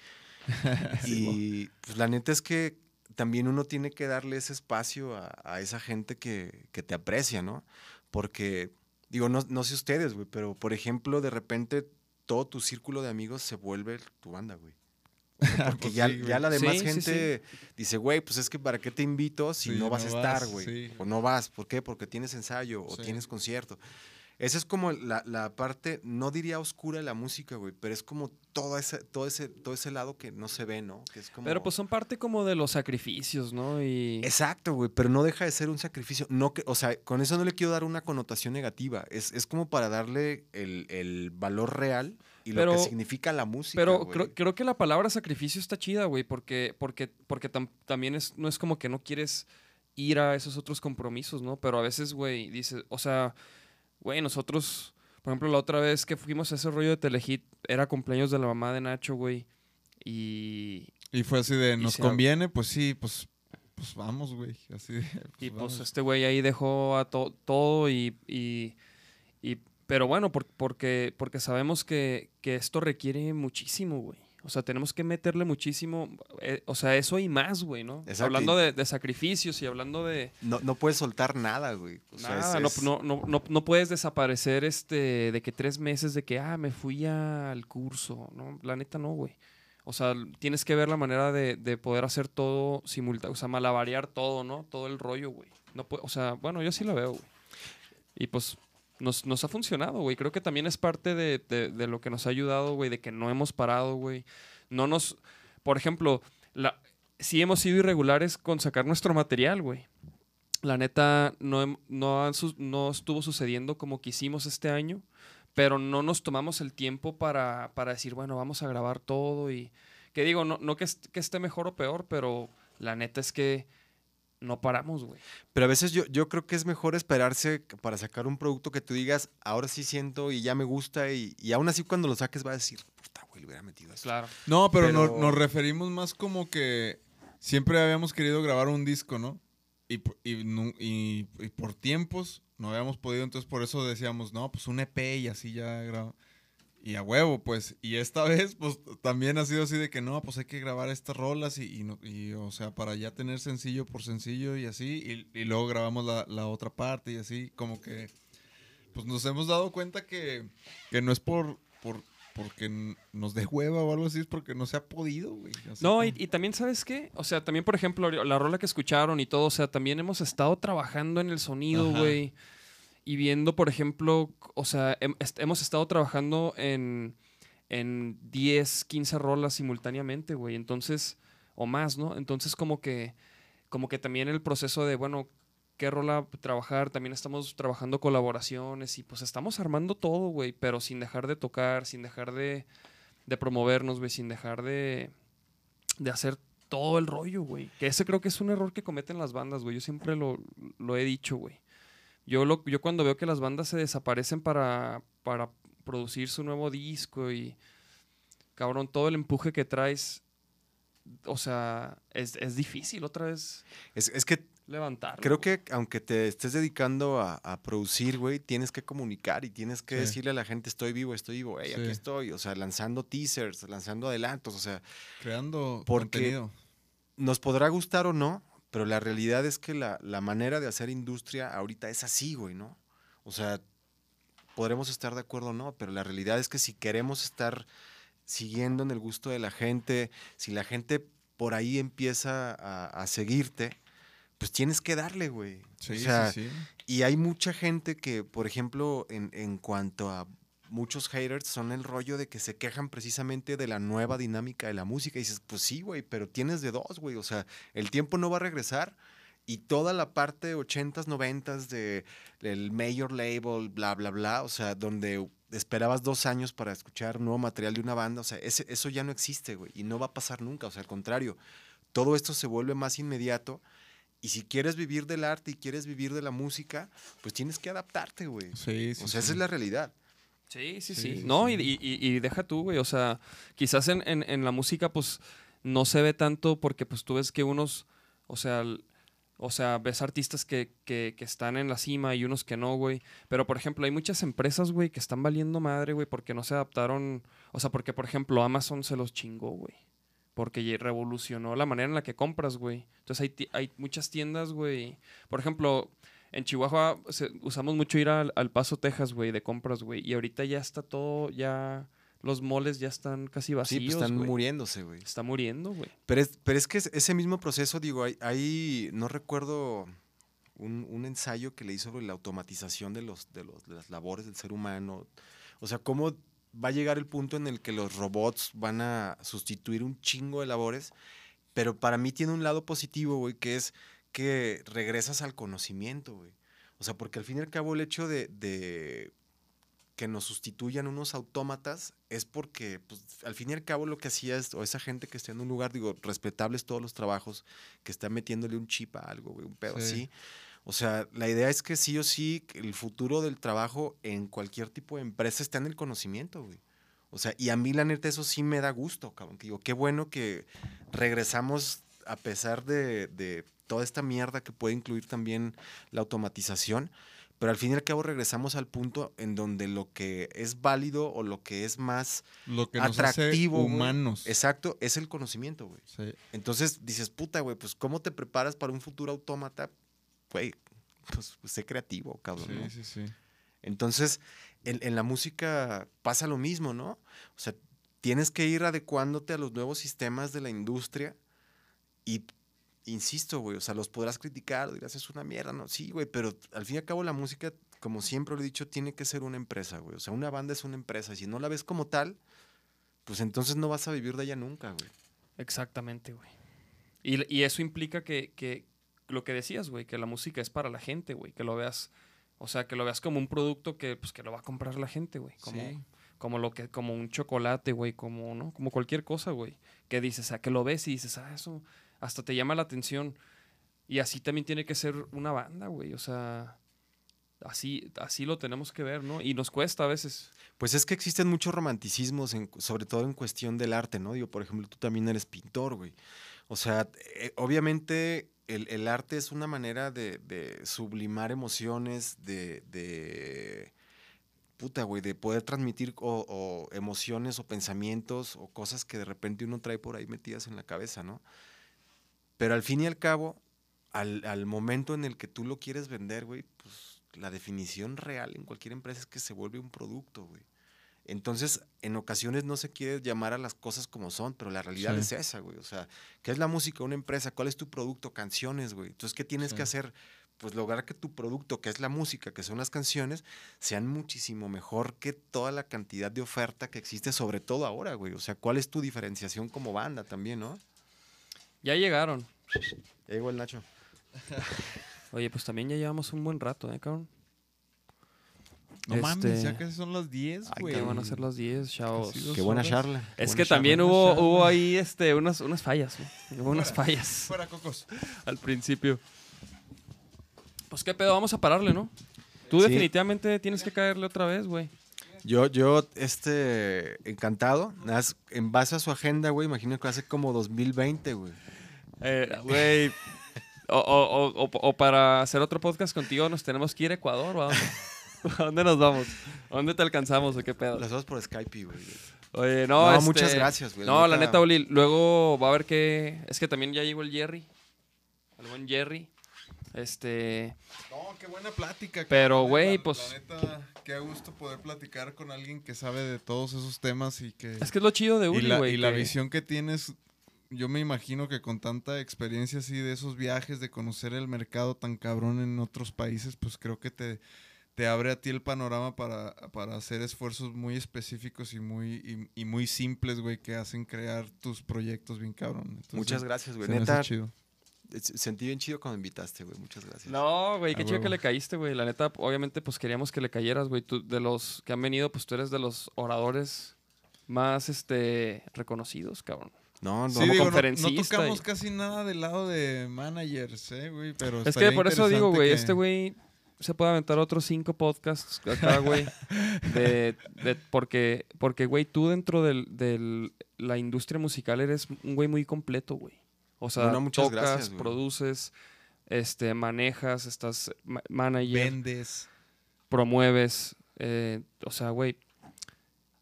y pues la neta es que también uno tiene que darle ese espacio a, a esa gente que, que te aprecia, ¿no? Porque, digo, no, no sé ustedes, güey, pero por ejemplo, de repente todo tu círculo de amigos se vuelve tu banda, güey. Sea, Porque
Pues
ya,
sí, güey.
ya la demás
Sí, sí,
gente dice, güey, pues es que para qué te invito si no vas
no
a estar, güey. O no vas. ¿Por qué? Porque tienes ensayo o tienes concierto. Esa es como la, la parte, no diría oscura de la música, güey, pero es como todo ese, todo ese, todo ese lado que no se ve, ¿no? Que es como...
Pero pues son parte como de los sacrificios, ¿no? Y
Exacto, güey, pero no deja de ser un sacrificio. No que, o sea, con eso no le quiero dar una connotación negativa. Es, es como para darle el, el valor real y lo que significa la música.
Pero creo, creo que la palabra sacrificio está chida, güey, porque, porque, porque tam- también es, no es como que no quieres ir a esos otros compromisos, ¿no? Pero a veces, güey, dices, o sea, güey, nosotros, por ejemplo, la otra vez que fuimos a ese rollo de Telehit, era cumpleaños de la mamá de Nacho, güey, y,
Y fue así de, ¿nos conviene? Pues sí, pues, pues vamos, güey. Así de,
y pues este güey ahí dejó a to- todo y, y, y- pero bueno, por- porque, porque sabemos que, que esto requiere muchísimo, güey. O sea, tenemos que meterle muchísimo, eh, o sea, eso y más, güey, ¿no?
Exacto,
Hablando de, de sacrificios y hablando de...
No, no puedes soltar nada, güey. O sea, es-
nada, no-
es-
no, no, no, no puedes desaparecer este, de que tres meses de que, ah, me fui al curso, ¿no? La neta no, güey. O sea, tienes que ver la manera de, de poder hacer todo simultáneo, o sea, malabarear todo, ¿no? Todo el rollo, güey. No o sea, bueno, yo sí lo veo, güey. Y pues nos, nos ha funcionado, güey. Creo que también es parte de, de- lo que nos ha ayudado, güey, de que no hemos parado, güey. No nos, por ejemplo, la, sí hemos sido irregulares con sacar nuestro material, güey. La neta, no, no, no estuvo sucediendo como quisimos este año, pero no nos tomamos el tiempo para, para decir, bueno, vamos a grabar todo y... Que digo, no, no que, que esté mejor o peor, pero la neta es que no paramos, güey.
Pero a veces yo, yo creo que es mejor esperarse para sacar un producto que tú digas, ahora sí siento y ya me gusta, y, y aún así cuando lo saques va a decir, puta, güey, le hubiera metido eso.
Claro.
No, pero, no- nos referimos más como que siempre habíamos querido grabar un disco, ¿no? Y, y nu- y- y por tiempos no habíamos podido, entonces por eso decíamos, no, pues un EP y así ya grabo. Y a huevo, pues. Y esta vez, pues también ha sido así de que no, pues hay que grabar estas rolas y, y no- y, o sea, para ya tener sencillo por sencillo y así. Y, y luego grabamos la, la otra parte y así, como que, pues nos hemos dado cuenta que, que no es por, por, porque nos dé hueva o algo así, es porque no se ha podido, güey. Así
No, y, y también, ¿sabes qué? O sea, también, por ejemplo, la rola que escucharon y todo, o sea, también hemos estado trabajando en el sonido,
Ajá.
güey. Y viendo, por ejemplo, o sea, hemos estado trabajando en, en 10, 15 rolas simultáneamente, güey. Entonces, o más, ¿no? Entonces, como que, como que también el proceso de, bueno, qué rola trabajar, también estamos trabajando colaboraciones y pues estamos armando todo, güey, pero sin dejar de tocar, sin dejar de, de promovernos, güey, sin dejar de, de hacer todo el rollo, güey. Que ese creo que es un error que cometen las bandas, güey. Yo siempre lo, lo he dicho, güey. Yo, lo, yo cuando veo que las bandas se desaparecen para, para producir su nuevo disco y, cabrón, todo el empuje que traes, o sea, es, es difícil otra vez
Es, es que
levantar.
creo que aunque te estés dedicando a, a producir, güey, tienes que comunicar y tienes que
Sí.
decirle a la gente, estoy vivo, estoy vivo, hey, aquí estoy. O sea, lanzando teasers, lanzando adelantos, o sea,
creando
porque-
contenido.
nos podrá gustar o no, pero la realidad es que la, la manera de hacer industria ahorita es así, güey, ¿no? O sea, podremos estar de acuerdo o no, pero la realidad es que si queremos estar siguiendo en el gusto de la gente, si la gente por ahí empieza a, a seguirte, pues tienes que darle, güey.
Sí,
o sea,
sí, sí.
y hay mucha gente que, por ejemplo, en, en cuanto a muchos haters, son el rollo de que se quejan precisamente de la nueva dinámica de la música. Y dices, pues sí, güey, pero tienes de dos, güey. O sea, el tiempo no va a regresar. Y toda la parte 80s, 90s de, del major label, bla, bla, bla, o sea, donde esperabas dos años para escuchar nuevo material de una banda, o sea, ese- eso ya no existe, güey, y no va a pasar nunca, o sea, al contrario, todo esto se vuelve más inmediato. Y si quieres vivir del arte y quieres vivir de la música, pues tienes que adaptarte, güey.
Sí, sí.
o sea,
sí.
esa es la realidad.
Sí, sí,
Sí,
no,
sí.
Y, y- y- deja tú, güey. O sea, quizás en, en- en la música, pues, no se ve tanto porque, pues, tú ves que unos, o sea, o sea, ves artistas que, que- que están en la cima y unos que no, güey. Pero, por ejemplo, hay muchas empresas, güey, que están valiendo madre, güey, porque no se adaptaron. O sea, porque, por ejemplo, Amazon se los chingó, güey. Porque revolucionó la manera en la que compras, güey. Entonces hay, hay muchas tiendas, güey. Por ejemplo, en Chihuahua se- usamos mucho ir al, al Paso, Texas, güey, de compras, güey. Y ahorita ya está todo, ya los moles ya están casi
Sí,
vacíos,
pues están muriéndose, güey.
Está muriendo, güey.
Pero es, pero es que es- ese mismo proceso, digo, hay, hay- no recuerdo un, un ensayo que le hizo sobre la automatización de, los, de, los, de las labores del ser humano. O sea, cómo va a llegar el punto en el que los robots van a sustituir un chingo de labores, pero para mí tiene un lado positivo, güey, que es que regresas al conocimiento, güey. O sea, porque al fin y al cabo el hecho de, de que nos sustituyan unos autómatas es porque, pues, al fin y al cabo lo que hacía es, o esa gente que está en un lugar, digo, respetables todos los trabajos, que está metiéndole un chip a algo, güey, un pedo
Sí.
así. O sea, la idea es que sí o sí, el futuro del trabajo en cualquier tipo de empresa está en el conocimiento, güey. O sea, y a mí la neta eso sí me da gusto, cabrón. que Digo, qué bueno que regresamos a pesar de, de toda esta mierda que puede incluir también la automatización, pero al fin y al cabo regresamos al punto en donde lo que es válido o lo que es más
Lo que nos
atractivo,
hace humanos.
exacto es el conocimiento, güey.
Sí.
Entonces dices, puta, güey, pues ¿cómo te preparas para un futuro autómata? Güey, pues, pues, sé creativo, cabrón.
Sí,
¿no?
sí, sí.
Entonces, en, en la música pasa lo mismo, ¿no? O sea, tienes que ir adecuándote a los nuevos sistemas de la industria y, insisto, güey, o sea, los podrás criticar, dirás, es una mierda, ¿no? Sí, güey, pero al fin y al cabo la música, como siempre lo he dicho, tiene que ser una empresa, güey. O sea, una banda es una empresa y si no la ves como tal, pues entonces no vas a vivir de ella nunca, güey.
Exactamente, güey. Y, y eso implica que, que lo que decías, güey, que la música es para la gente, güey. Que lo veas, o sea, que lo veas como un producto que, pues, que lo va a comprar la gente, güey. Como,
Sí.
como lo que, como un chocolate, güey, como, ¿no? Como cualquier cosa, güey. Que dices, o sea, que lo ves y dices, ah, eso hasta te llama la atención. Y así también tiene que ser una banda, güey. O sea, así, así lo tenemos que ver, ¿no? Y nos cuesta a veces.
Pues es que existen muchos romanticismos, en- sobre todo en cuestión del arte, ¿no? Digo, por ejemplo, tú también eres pintor, güey. O sea, eh, obviamente el, el arte es una manera de, sublimar emociones, de, de puta, güey, de poder transmitir o emociones o pensamientos o cosas que de repente uno trae por ahí metidas en la cabeza, ¿no? Pero al fin y al cabo, al, al momento en el que tú lo quieres vender, güey, pues la definición real en cualquier empresa es que se vuelve un producto, güey. Entonces, en ocasiones no se quiere llamar a las cosas como son, pero la realidad
Sí.
es esa, güey. O sea, ¿qué es la música? Una empresa, ¿cuál es tu producto? Canciones, güey. Entonces, ¿qué tienes
Sí.
que hacer? Pues lograr que tu producto, que es la música, que son las canciones, sean muchísimo mejor que toda la cantidad de oferta que existe, sobre todo ahora, güey. O sea, ¿cuál es tu diferenciación como banda también, no?
Ya llegaron.
Ya llegó el Nacho.
Oye, pues también ya llevamos un buen rato, ¿eh, cabrón?
No mames, ya
Este-
casi son las 10,
Ay,
güey.
Que van a ser las 10, chavos.
Qué buena
horas.
charla. qué
Es
buena
que también
charla.
hubo, hubo ahí este, unas, unas fallas, güey. Hubo unas fallas
Fuera, Cocos.
al principio. Pues qué pedo, vamos a pararle, ¿no? Tú
Sí.
definitivamente tienes que caerle otra vez, güey.
Yo, yo, este, encantado. En base a su agenda, güey, imagino que hace como 2020, güey.
Eh, Güey. o, o- o- o- o para hacer otro podcast contigo nos tenemos que ir a Ecuador, ¿o a dónde? ¿A dónde nos vamos? ¿A dónde te alcanzamos o qué pedo?
Las dos por Skype, güey.
Oye, no,
No,
este,
muchas gracias, güey,
No, la
neta.
neta, Oli, luego va a haber que... Es que también ya llegó el Jerry. El buen Jerry. Este...
No, qué buena plática.
Pero, güey,
la-
pues-
La neta, qué gusto poder platicar con alguien que sabe de todos esos temas y que...
Es que es lo chido de
la,
güey.
y la
que-
visión que tienes, yo me imagino que con tanta experiencia así de esos viajes, de conocer el mercado tan cabrón en otros países, pues creo que te, te abre a ti el panorama para, para hacer esfuerzos muy específicos y muy, y, y muy simples, güey, que hacen crear tus proyectos bien cabrón. Entonces,
Muchas gracias, güey. Neta,
chido.
Sentí bien chido cuando me invitaste, güey. Muchas gracias.
No, güey, qué
A
chido que le caíste, güey. La neta, obviamente, pues queríamos que le cayeras, güey. Tú, de los que han venido, pues tú eres de los oradores más, este, reconocidos, cabrón.
No, no,
Sí,
como
digo, no- no, tocamos
y-
casi nada del lado de managers, eh, güey, pero
Es que por eso digo, güey,
que-
este güey se puede aventar otros cinco podcasts acá, güey. de, de- porque, porque, güey, tú dentro de del, la industria musical eres un güey muy completo, güey. O sea,
No, no, muchas
tocas,
gracias,
produces, este, manejas, estás ma- manager,
vendes.
promueves. eh, o sea, güey,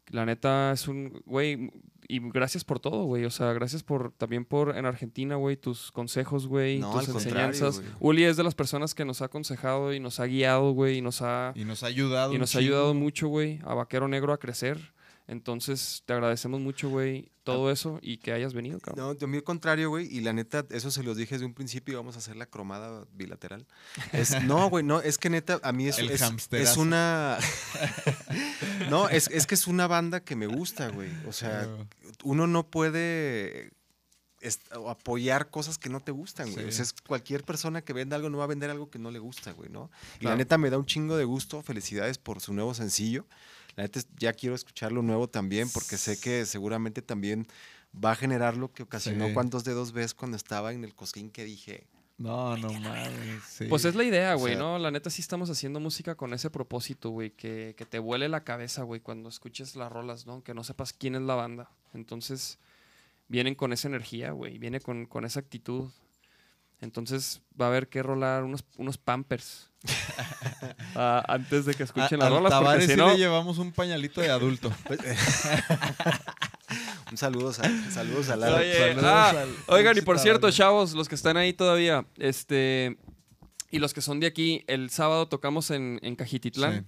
la neta es un, güey, y gracias por todo, güey. O sea, gracias por también por en Argentina, güey, tus consejos, güey,
No,
tus enseñanzas. Uli es de las personas que nos ha aconsejado y nos ha guiado, güey, y nos ha,
Y nos ha ayudado.
y nos ha ayudado mucho, güey, a Vaquero Negro a crecer. Entonces, te agradecemos mucho, güey, todo eso y que hayas venido, cabrón.
No, de mí al contrario, güey. Y la neta, eso se los dije desde un principio. Vamos a hacer la cromada bilateral. Es, no, güey, no. Es que neta, a mí es,
El
es, una. no, es, es que es una banda que me gusta, güey. O sea, uno no puede apoyar cosas que no te gustan, güey. O sea, es cualquier persona que venda algo no va a vender algo que no le gusta, güey, ¿no? Y
Claro.
la neta me da un chingo de gusto. Felicidades por su nuevo sencillo. La neta es- ya quiero escuchar lo nuevo también porque sé que seguramente también va a generar lo que ocasionó
Sí.
cuántos dedos ves cuando estaba en el cosquín que dije.
No, no mames. sí.
Pues es la idea,
O
güey,
sea-
¿no? La neta sí estamos haciendo música con ese propósito, güey, que, que te vuele la cabeza, güey, cuando escuches las rolas, ¿no? Que no sepas quién es la banda. Entonces, vienen con esa energía, güey, viene con, con esa actitud. Entonces, va a haber que rolar unos, unos pampers antes de que
A-
escuchen las rolas, porque si no...
le llevamos un pañalito de adulto.
Un saludo, a- saludos a Lara.
Oye,
Saludos
ah,
al
oigan, y por cierto, chavos, los que están ahí todavía, este, y los que son de aquí, el sábado tocamos en, en Cajititlán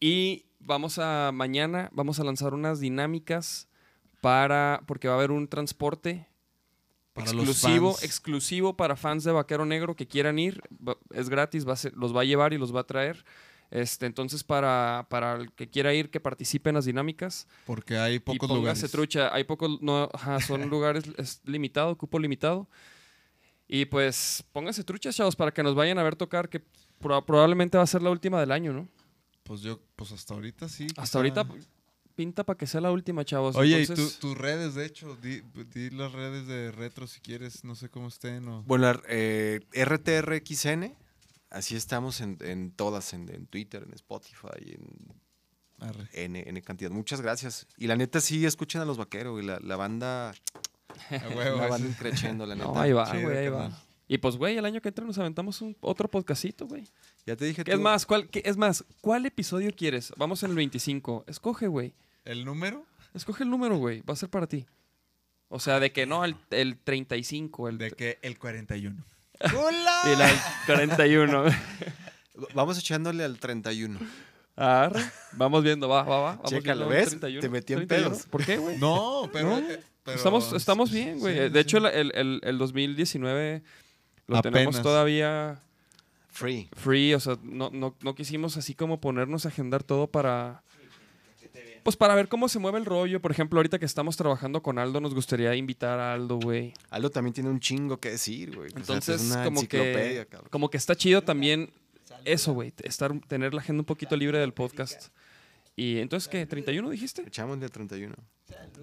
y vamos a, mañana vamos a lanzar unas dinámicas para, porque va a haber un transporte
Para
exclusivo,
fans.
exclusivo para fans de Vaquero Negro que quieran ir, es gratis, va a ser- los va a llevar y los va a traer. Este, entonces, para, para el que quiera ir, que participe en las dinámicas
Porque hay
y
pocos
póngase
lugares.
trucha. Hay pocos, no, ajá, son lugares es limitado, cupo limitado. Y pues pónganse truchas, chavos, para que nos vayan a ver tocar, que proba- probablemente va a ser la última del año, ¿no?
Pues yo, pues hasta ahorita sí.
Hasta
quizá.
ahorita pinta para que sea la última, chavos.
Oye,
Entonces,
y tu- tus redes, de hecho, di, di las redes de retro si quieres, no sé cómo estén o...
Bueno, eh, RTRXN, así estamos en, en todas, en, en Twitter, en Spotify, en
Arre.
N, N cantidad. Muchas gracias. Y la neta sí, escuchen a los vaqueros, güey. La, la banda,
A huevo,
la banda creciendo, la neta.
no, ahí va, güey, ahí va. Y pues, güey, el año que entra nos aventamos un, otro podcastito, güey.
Ya te dije
¿Qué es
tú-
más? ¿Cuál, qué- es más, ¿cuál episodio quieres? Vamos en el 25. Escoge, güey.
¿El número?
Escoge el número, güey. Va a ser para ti. O sea, de que no, el, el 35, el
De que el 41.
y la- el 41.
Vamos echándole al 31.
Arre. Vamos viendo, va, va, va. Vamos
Chécalo, ¿ves?
31,
Te metí en
31.
pedos.
¿Por qué, güey?
No, pero...
No,
eh, pero-
estamos, estamos bien, güey.
Sí,
de
sí.
hecho, el, el, el- el 2019 lo tenemos
Apenas.
todavía
Free.
free. O sea, no, no, no quisimos así como ponernos a agendar todo para... Pues para ver cómo se mueve el rollo. Por ejemplo, ahorita que estamos trabajando con Aldo, nos gustaría invitar a Aldo, güey.
Aldo también tiene un chingo que decir, güey. O sea,
Entonces,
es una
como que,
cabrón.
como que está chido también eso, güey, estar, tener la agenda un poquito libre del podcast. Y entonces, ¿qué? ¿31 dijiste?
Echamos del 31.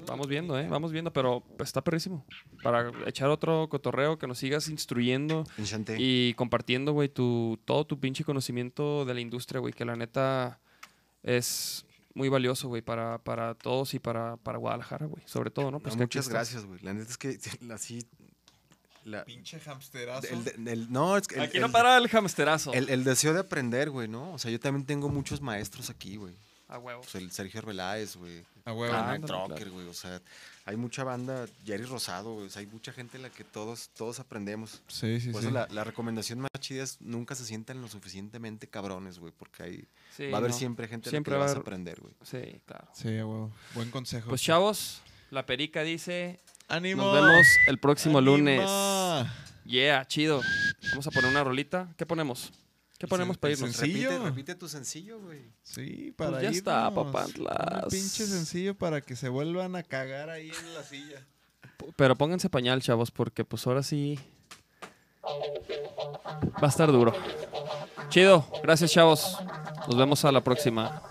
Vamos viendo, ¿eh? Vamos viendo, pero está perrísimo. Para echar otro cotorreo, que nos sigas instruyendo
Enchanté.
y compartiendo, güey, tu, todo tu pinche conocimiento de la industria, güey, que la neta es muy valioso, güey, para, para todos y para, para Guadalajara, güey, sobre todo, ¿no? Pues
muchas gracias, güey. La neta es que así... la-
Pinche hamsterazo.
el- el- no, es que el,
Aquí no
el-
para el hamsterazo.
el- el deseo de aprender, güey, ¿no? O sea, yo también tengo muchos maestros aquí, güey.
A huevo.
Pues el Sergio Arbeláez, güey.
A huevo.
Ah,
Trocker, güey. O sea, hay mucha banda, Jerry Rosado, güey. O sea, hay mucha gente en la que todos, todos aprendemos.
Sí, sí,
Por
sí.
eso la, la recomendación más chida es nunca se sientan lo suficientemente cabrones, güey. Porque hay,
Sí,
va a haber
no.
siempre gente
Siempre
a la
va
que
a
le vas a aprender, güey.
Sí, claro.
Sí, a huevo. Buen consejo.
Pues chavos, la perica dice,
¡Ánimo!
nos vemos el próximo
¡Ánimo!
lunes. Yeah, chido. Vamos a poner una rolita. ¿Qué ponemos? ¿Qué ponemos para irnos?
sencillo.
Repite, repite tu sencillo, güey.
Sí, para
ya está,
irnos.
papantlas.
Un pinche sencillo para que se vuelvan a cagar ahí en la silla.
Pero pónganse pañal, chavos, porque pues ahora sí
Va a estar duro. Chido. Gracias, chavos. Nos vemos a la próxima.